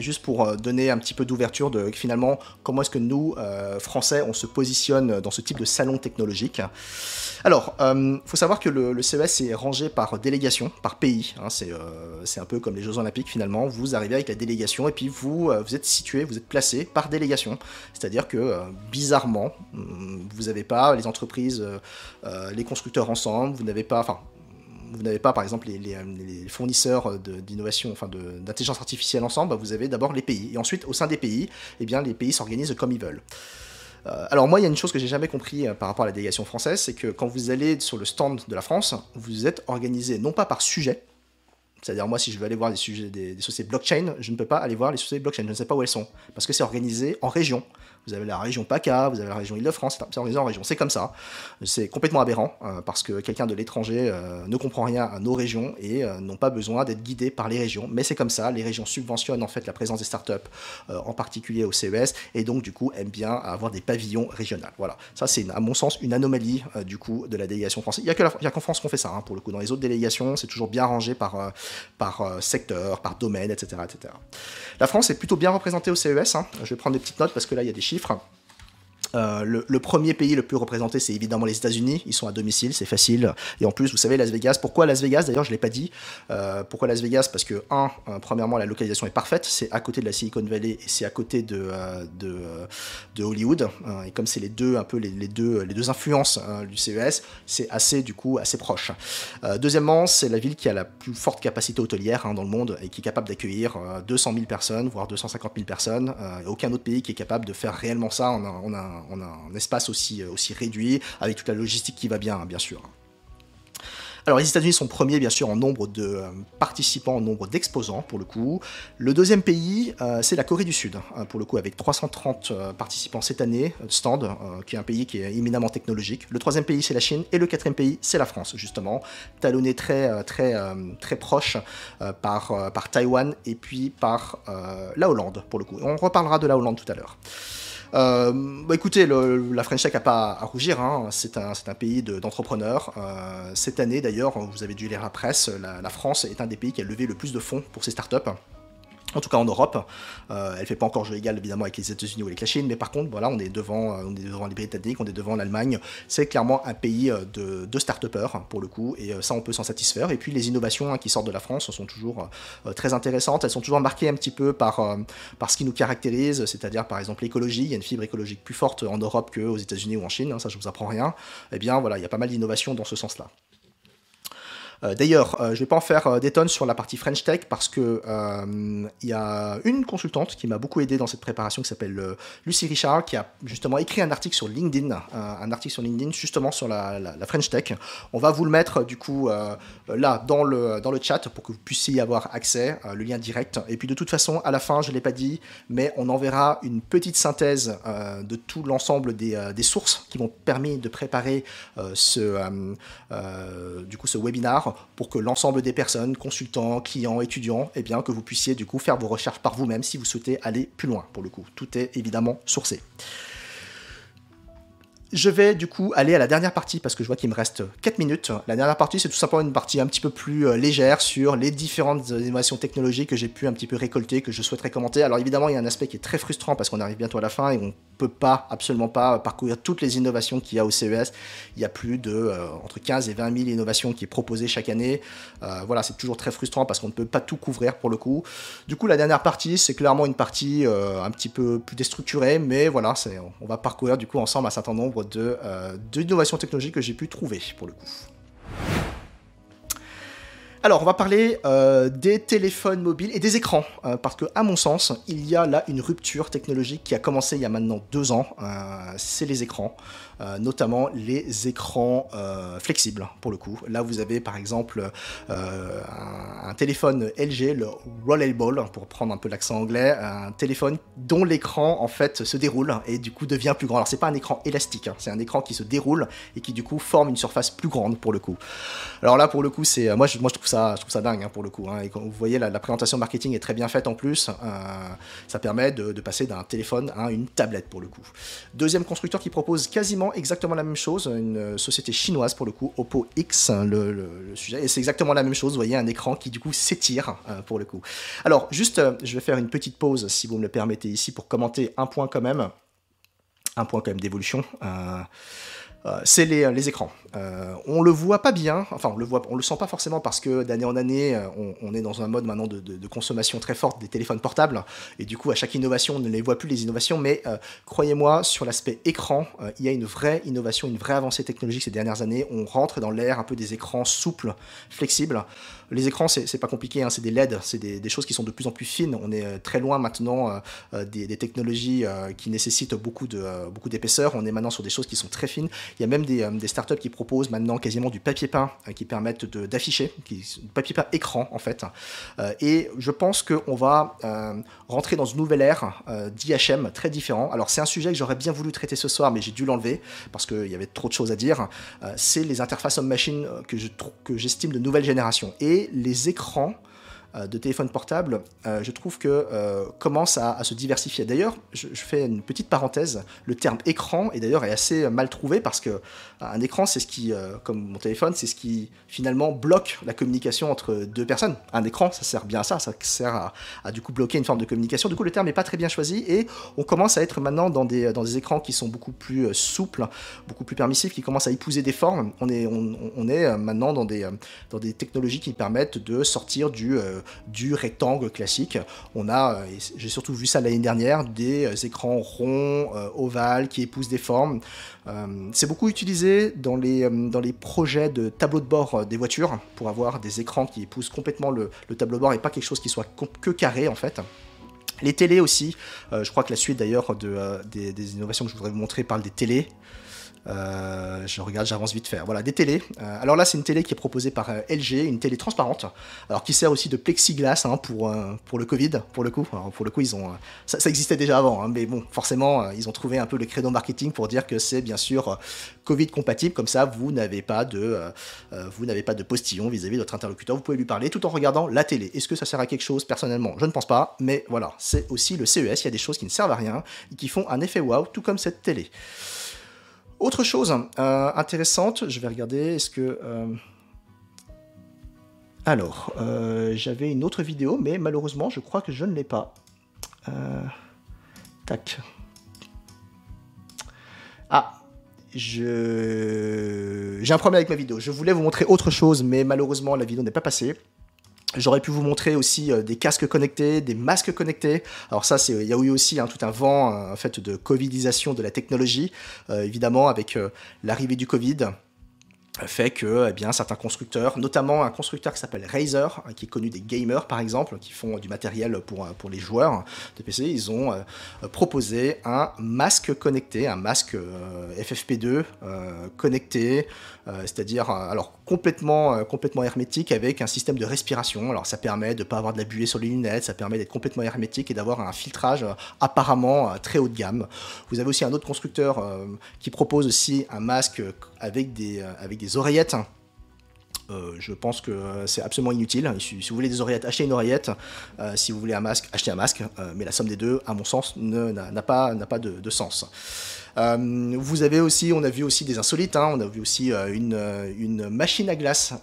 Speaker 4: juste pour euh, donner un petit peu d'ouverture de finalement comment est-ce que nous, euh, Français, on se positionne dans ce type de salon technologique. Alors, il euh, faut savoir que le, CES est rangé par délégation, par pays. Hein, c'est un peu comme les Jeux Olympiques finalement. Vous arrivez avec la délégation et puis vous, êtes situé, vous êtes placé par délégation. C'est-à-dire que bizarrement, hmm, vous n'avez pas les entreprises, les constructeurs ensemble, vous n'avez pas, vous n'avez pas par exemple les, fournisseurs d'innovation, enfin d'intelligence artificielle ensemble, bah, vous avez d'abord les pays. Et ensuite, au sein des pays, eh bien, les pays s'organisent comme ils veulent. Euh, alors moi, il y a une chose que j'ai jamais compris euh, par rapport à la délégation française, c'est que quand vous allez sur le stand de la France, vous êtes organisé non pas par sujet, c'est-à-dire moi, si je veux aller voir des sujets des, des, sociétés blockchain, je ne peux pas aller voir les sociétés blockchain, je ne sais pas où elles sont, parce que c'est organisé en région. Vous avez la région PACA, vous avez la région Île-de-France, c'est organisé en région. C'est comme ça. C'est complètement aberrant euh, parce que quelqu'un de l'étranger euh, ne comprend rien à nos régions et euh, n'ont pas besoin d'être guidés par les régions. Mais c'est comme ça. Les régions subventionnent en fait la présence des startups, en particulier au CES, et donc du coup aiment bien avoir des pavillons régionaux. Voilà. Ça, c'est à mon sens une anomalie du coup de la délégation française. Il n'y a qu'en France qu'on fait ça. Hein, pour le coup, dans les autres délégations, c'est toujours bien rangé par, par secteur, par domaine, etc., etc. La France est plutôt bien représentée au CES. Hein. Je vais prendre des petites notes parce que là, il y a des chiffres chiffres. Euh, le, premier pays le plus représenté, c'est évidemment les États-Unis. Ils sont à domicile, c'est facile. Et en plus, vous savez, Las Vegas. Pourquoi Las Vegas? D'ailleurs, je l'ai pas dit. Euh, pourquoi Las Vegas? Parce que un, euh, premièrement, la localisation est parfaite. C'est à côté de la Silicon Valley et c'est à côté de Hollywood. et comme c'est les deux un peu les, deux influences du CES, c'est assez du coup assez proche. deuxièmement, c'est la ville qui a la plus forte capacité hôtelière hein, dans le monde et qui est capable d'accueillir 200 000 personnes, voire 250 000 personnes. aucun autre pays qui est capable de faire réellement ça. On a un espace aussi, euh, aussi réduit, avec toute la logistique qui va bien, hein, bien sûr. Alors les États-Unis sont premiers bien sûr en nombre de euh, participants, en nombre d'exposants pour le coup. Le deuxième pays, euh, c'est la Corée du Sud, hein, pour le coup avec 330 participants cette année, stand, qui est un pays qui est éminemment technologique. Le troisième pays, c'est la Chine, et le quatrième pays, c'est la France justement, talonné très très très proche par par Taïwan et puis par la Hollande pour le coup. On reparlera de la Hollande tout à l'heure. Euh, bah écoutez, la French Tech n'a pas à rougir, hein. c'est un, pays d'entrepreneurs. Euh, cette année d'ailleurs, vous avez dû lire la presse, la, France est un des pays qui a levé le plus de fonds pour ses startups en tout cas en Europe. Euh, elle fait pas encore jeu égal évidemment avec les États-Unis ou avec la Chine, mais par contre, voilà, on est devant, euh, on est devant les Britanniques, on est devant l'Allemagne. C'est clairement un pays euh, de, start-upers pour le coup, et ça on peut s'en satisfaire. Et puis les innovations hein, qui sortent de la France sont toujours très intéressantes. Elles sont toujours marquées un petit peu par, par ce qui nous caractérise, c'est-à-dire par exemple l'écologie. Il y a une fibre écologique plus forte en Europe qu'aux États-Unis ou en Chine, hein, ça je vous apprends rien. Eh bien voilà, il y a pas mal d'innovations dans ce sens-là. Euh, d'ailleurs, euh, je ne vais pas en faire euh, des tonnes sur la partie French Tech parce que il y a une consultante qui m'a beaucoup aidé dans cette préparation qui s'appelle Lucie Richard qui a justement écrit un article sur LinkedIn, un article sur LinkedIn justement sur la, French Tech. On va vous le mettre du coup là dans le, chat pour que vous puissiez y avoir accès, le lien direct. Et puis de toute façon, à la fin, je ne l'ai pas dit, mais on enverra une petite synthèse de tout l'ensemble des, sources qui vont permettre de préparer ce, ce pour que l'ensemble des personnes, consultants, clients, étudiants, eh bien, que vous puissiez du coup faire vos recherches par vous-même si vous souhaitez aller plus loin pour le coup. Tout est évidemment sourcé. Je vais du coup aller à la dernière partie parce que je vois qu'il me reste 4 minutes. La dernière partie, c'est tout simplement une partie un petit peu plus euh, légère sur les différentes innovations technologiques que j'ai pu un petit peu récolter, que je souhaiterais commenter. Alors évidemment, il y a un aspect qui est très frustrant parce qu'on arrive bientôt à la fin et on peut pas, absolument pas, parcourir toutes les innovations qu'il y a au CES. Il y a plus de euh, entre 15 et 20 000 innovations qui est proposées chaque année. Euh, voilà, c'est toujours très frustrant parce qu'on ne peut pas tout couvrir pour le coup. Du coup, la dernière partie, c'est clairement une partie un petit peu plus déstructurée, mais voilà, on va parcourir du coup ensemble un certain nombre euh, d'innovations technologiques que j'ai pu trouver pour le coup. Alors, on va parler euh, des téléphones mobiles et des écrans, euh, parce que, à mon sens, il y a là une rupture technologique qui a commencé il y a maintenant deux ans. c'est les écrans. Notamment les écrans flexibles pour le coup. Là, vous avez par exemple un, téléphone LG, le Rollable, pour prendre un peu l'accent anglais, un téléphone dont l'écran en fait se déroule et du coup devient plus grand. Alors c'est pas un écran élastique, hein. c'est un écran qui se déroule et qui du coup forme une surface plus grande pour le coup. Alors là pour le coup c'est moi je, trouve ça je trouve ça dingue hein, pour le coup. Hein. Et vous voyez la, présentation marketing est très bien faite en plus. Euh, ça permet de, passer d'un téléphone à une tablette pour le coup. Deuxième constructeur qui propose quasiment exactement la même chose, une société chinoise pour le coup, Oppo X, le, sujet. Et c'est exactement la même chose. Vous voyez un écran qui du coup s'étire euh, pour le coup. Alors juste, euh, je vais faire une petite pause si vous me le permettez ici pour commenter un point quand même un point quand même d'évolution. Euh, c'est les, les, écrans. Euh, on le voit pas bien, enfin on le voit, on le sent pas forcément parce que d'année en année, euh, on, est dans un mode maintenant de, consommation très forte des téléphones portables et du coup à chaque innovation on ne les voit plus les innovations, mais croyez-moi sur l'aspect écran, il y a une vraie innovation, une vraie avancée technologique ces dernières années. On rentre dans l'ère un peu des écrans souples, flexibles. Les écrans, c'est pas compliqué, hein, c'est des LED, c'est des, choses qui sont de plus en plus fines. On est très loin maintenant des, technologies qui nécessitent beaucoup d'épaisseur. On est maintenant sur des choses qui sont très fines. Il y a même des, euh, startups qui proposent maintenant quasiment du papier peint euh, qui permettent d'afficher, du papier peint écran en fait. Euh, et je pense qu'on va rentrer dans une nouvelle ère d'IHM très différent. Alors c'est un sujet que j'aurais bien voulu traiter ce soir, mais j'ai dû l'enlever parce qu'il y avait trop de choses à dire. c'est les interfaces homme-machine que j'estime de nouvelle génération. Et les écrans de téléphone portable, euh, je trouve que euh, commence à, se diversifier. D'ailleurs, je, fais une petite parenthèse, le terme écran est d'ailleurs assez mal trouvé parce que un écran, c'est ce qui, comme mon téléphone, c'est ce qui finalement bloque la communication entre deux personnes. Un écran, ça sert bien à ça, ça sert à, du coup bloquer une forme de communication. Du coup, le terme n'est pas très bien choisi et on commence à être maintenant dans des, dans des écrans qui sont beaucoup plus souples, beaucoup plus permissifs, qui commencent à épouser des formes. On est, on, est maintenant dans des, dans des technologies qui permettent de sortir du du rectangle classique. On a, euh, j'ai surtout vu ça l'année dernière, des euh, écrans ronds, euh, ovales, qui épousent des formes. c'est beaucoup utilisé dans les, dans les projets de tableau de bord des voitures pour avoir des écrans qui épousent complètement le, tableau de bord et pas quelque chose qui soit que carré en fait. Les télés aussi, je crois que la suite d'ailleurs de, des, des, innovations que je voudrais vous montrer parle des télés. Euh, je regarde, j'avance vite faire. Voilà, des télés. Euh, alors là, c'est une télé qui est proposée par euh, LG, une télé transparente, alors qui sert aussi de plexiglas hein, pour, pour le Covid, pour le coup. Pour le coup, ils ont, ça, existait déjà avant, hein, mais bon, forcément, ils ont trouvé un peu le credo marketing pour dire que c'est bien sûr Covid compatible, comme ça, vous n'avez pas de, vous de postillon vis-à-vis de votre interlocuteur. Vous pouvez lui parler tout en regardant la télé. Est-ce que ça sert à quelque chose? Personnellement, je ne pense pas, mais voilà, c'est aussi le CES. Il y a des choses qui ne servent à rien et qui font un effet wow, tout comme cette télé. Autre chose euh, intéressante, je vais regarder, est-ce que... Euh, alors, euh, j'avais une autre vidéo, mais malheureusement, je crois que je ne l'ai pas. Tac. Ah, je... j'ai un problème avec ma vidéo. Je voulais vous montrer autre chose, mais malheureusement, la vidéo n'est pas passée. J'aurais pu vous montrer aussi euh, des casques connectés, des masques connectés. Alors ça, il y a eu aussi hein, tout un vent en fait de covidisation de la technologie, euh, évidemment avec euh, l'arrivée du Covid fait que eh bien, certains constructeurs, notamment un constructeur qui s'appelle Razer, hein, qui est connu des gamers par exemple, qui font du matériel pour, pour les joueurs de PC, ils ont proposé un masque connecté, un masque FFP2 connecté, c'est-à-dire alors complètement, euh, complètement hermétique avec un système de respiration. Alors ça permet de ne pas avoir de la buée sur les lunettes, ça permet d'être complètement hermétique et d'avoir un filtrage euh, apparemment euh, très haut de gamme. Vous avez aussi un autre constructeur qui propose aussi un masque avec des, avec des oreillettes. je pense que c'est absolument inutile. Si, vous voulez des oreillettes, achetez une oreillette. si vous voulez un masque, achetez un masque. mais la somme des deux, à mon sens, n'a pas, pas de sens. Euh, vous avez aussi, on a vu aussi des insolites, hein. on a vu aussi euh, une, euh, une, machine à glace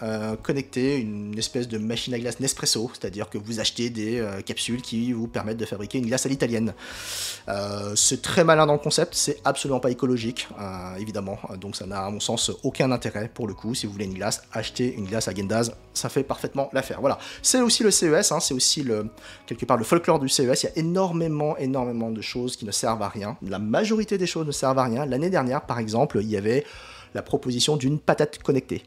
Speaker 4: connectée, une espèce de machine à glace Nespresso, c'est-à-dire que vous achetez des capsules qui vous permettent de fabriquer une glace à l'italienne. c'est très malin dans le concept, c'est absolument pas écologique, évidemment, donc ça n'a à mon sens aucun intérêt pour le coup. Si vous voulez une glace, achetez une glace à Gendaz, ça fait parfaitement l'affaire. Voilà, c'est aussi le CES, hein. c'est aussi quelque part le folklore du CES, il y a énormément, énormément de choses qui ne servent à rien. La majorité des choses ne servent à rien. L'année dernière, par exemple, il y avait la proposition d'une patate connectée.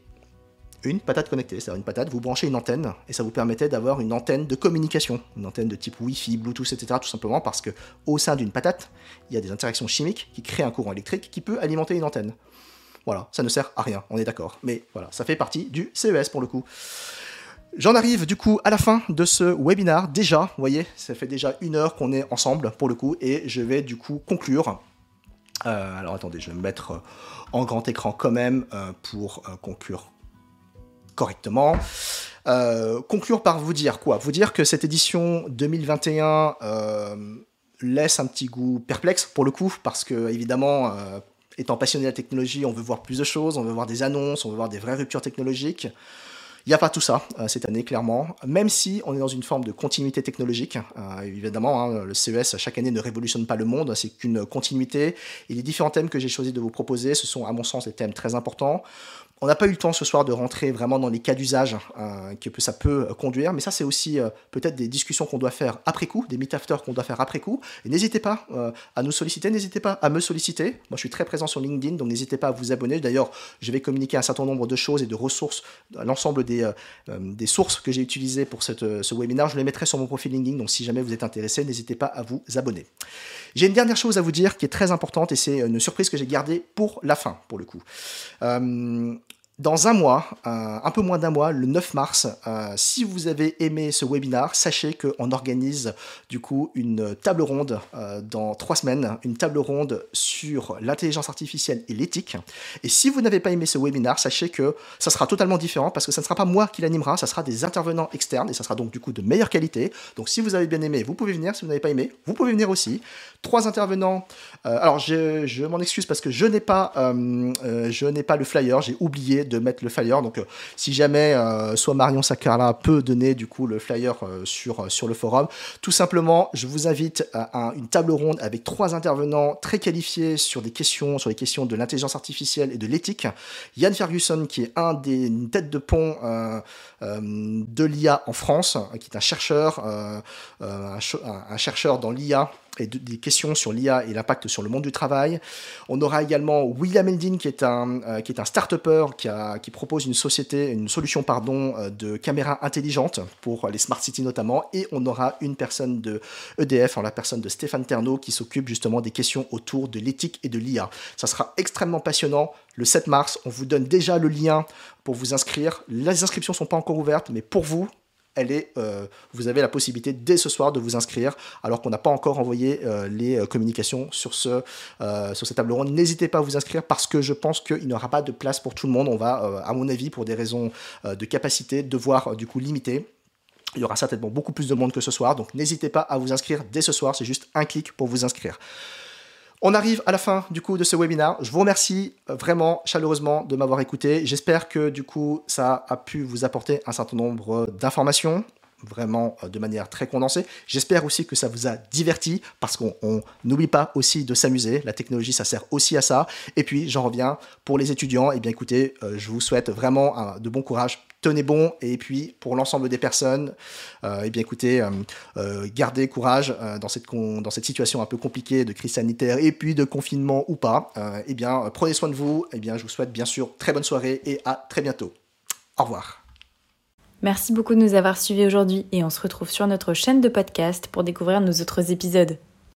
Speaker 4: une patate connectée. C'est-à-dire une patate, vous branchez une antenne et ça vous permettait d'avoir une antenne de communication, une antenne de type Wi-Fi, Bluetooth, etc. Tout simplement parce que au sein d'une patate, il y a des interactions chimiques qui créent un courant électrique qui peut alimenter une antenne. Voilà, ça ne sert à rien, on est d'accord. Mais voilà, ça fait partie du CES pour le coup. J'en arrive du coup à la fin de ce webinar. Déjà, vous voyez, ça fait déjà une heure qu'on est ensemble pour le coup et je vais du coup conclure. Euh, alors attendez, je vais me mettre euh, en grand écran quand même euh, pour conclure correctement. conclure par vous dire quoi? Vous dire que cette édition 2021 laisse un petit goût perplexe pour le coup, parce que évidemment, étant passionné de la technologie, on veut voir plus de choses, on veut voir des annonces, on veut voir des vraies ruptures technologiques. Il n'y a pas tout ça euh, cette année, clairement, même si on est dans une forme de continuité technologique. Euh, évidemment, hein, le CES, chaque année, ne révolutionne pas le monde, c'est qu'une continuité. Et les différents thèmes que j'ai choisi de vous proposer, ce sont, à mon sens, des thèmes très importants. On n'a pas eu le temps ce soir de rentrer vraiment dans les cas d'usage euh, que ça peut euh, conduire, mais ça c'est aussi euh, peut-être des discussions qu'on doit faire après coup, des meet-after qu'on doit faire après coup. Et n'hésitez pas à nous solliciter, n'hésitez pas à me solliciter. Moi je suis très présent sur LinkedIn, donc n'hésitez pas à vous abonner. D'ailleurs, je vais communiquer un certain nombre de choses et de ressources, l'ensemble des, sources que j'ai utilisées pour ce webinaire, je les mettrai sur mon profil LinkedIn, donc si jamais vous êtes intéressé, n'hésitez pas à vous abonner. J'ai une dernière chose à vous dire qui est très importante et c'est une surprise que j'ai gardée pour la fin, pour le coup. Euh, dans un mois, euh, un peu moins d'un mois, le 9 mars, euh, si vous avez aimé ce webinar, sachez qu'on organise du coup une table ronde euh, dans trois semaines, une table ronde sur l'intelligence artificielle et l'éthique. Et si vous n'avez pas aimé ce webinar, sachez que ça sera totalement différent parce que ça ne sera pas moi qui l'animera, ça sera des intervenants externes et ça sera donc du coup de meilleure qualité. Donc si vous avez bien aimé, vous pouvez venir. Si vous n'avez pas aimé, vous pouvez venir aussi. Trois intervenants. alors je, je m'en excuse parce que je n'ai pas, je n'ai pas le flyer, j'ai oublié de mettre le flyer. Donc, euh, si jamais euh, soit Marion Sakara peut donner du coup le flyer euh, sur, le forum, tout simplement, je vous invite à, une table ronde avec trois intervenants très qualifiés sur des questions, sur les questions de l'intelligence artificielle et de l'éthique. Yann Ferguson, qui est un des têtes de pont de l'IA en France, qui est un chercheur, un chercheur dans l'IA et des questions sur l'IA et l'impact sur le monde du travail. On aura également William Eldin, qui est un, euh, un start-upper qui, propose une société, une solution pardon, euh, de caméras intelligentes pour les smart cities notamment. Et on aura une personne de EDF, en la personne de Stéphane Ternaud, qui s'occupe justement des questions autour de l'éthique et de l'IA. Ça sera extrêmement passionnant. Le 7 mars, on vous donne déjà le lien pour vous inscrire. Les inscriptions ne sont pas encore ouvertes, mais pour vous, elle est, euh, vous avez la possibilité dès ce soir de vous inscrire, alors qu'on n'a pas encore envoyé euh, les euh, communications sur, ce, sur cette table ronde. N'hésitez pas à vous inscrire parce que je pense qu'il n'y aura pas de place pour tout le monde. On va, à mon avis, pour des raisons de capacité, devoir du coup limiter. Il y aura certainement beaucoup plus de monde que ce soir, donc n'hésitez pas à vous inscrire dès ce soir. C'est juste un clic pour vous inscrire. On arrive à la fin du coup de ce webinaire. Je vous remercie euh, vraiment chaleureusement de m'avoir écouté. J'espère que du coup ça a pu vous apporter un certain nombre d'informations vraiment euh, de manière très condensée. J'espère aussi que ça vous a diverti parce qu'on n'oublie pas aussi de s'amuser. La technologie, ça sert aussi à ça. Et puis, j'en reviens pour les étudiants. Eh bien, écoutez, euh, je vous souhaite vraiment de bon courage tenez bon. Et puis, pour l'ensemble des personnes, euh, eh bien, écoutez, euh, euh, gardez courage dans, cette situation un peu compliquée de crise sanitaire et puis de confinement ou pas. eh bien, prenez soin de vous. Eh bien, je vous souhaite bien sûr très bonne soirée et à très bientôt. Au revoir.
Speaker 3: Merci beaucoup de nous avoir suivis aujourd'hui et on se retrouve sur notre chaîne de podcast pour découvrir nos autres épisodes.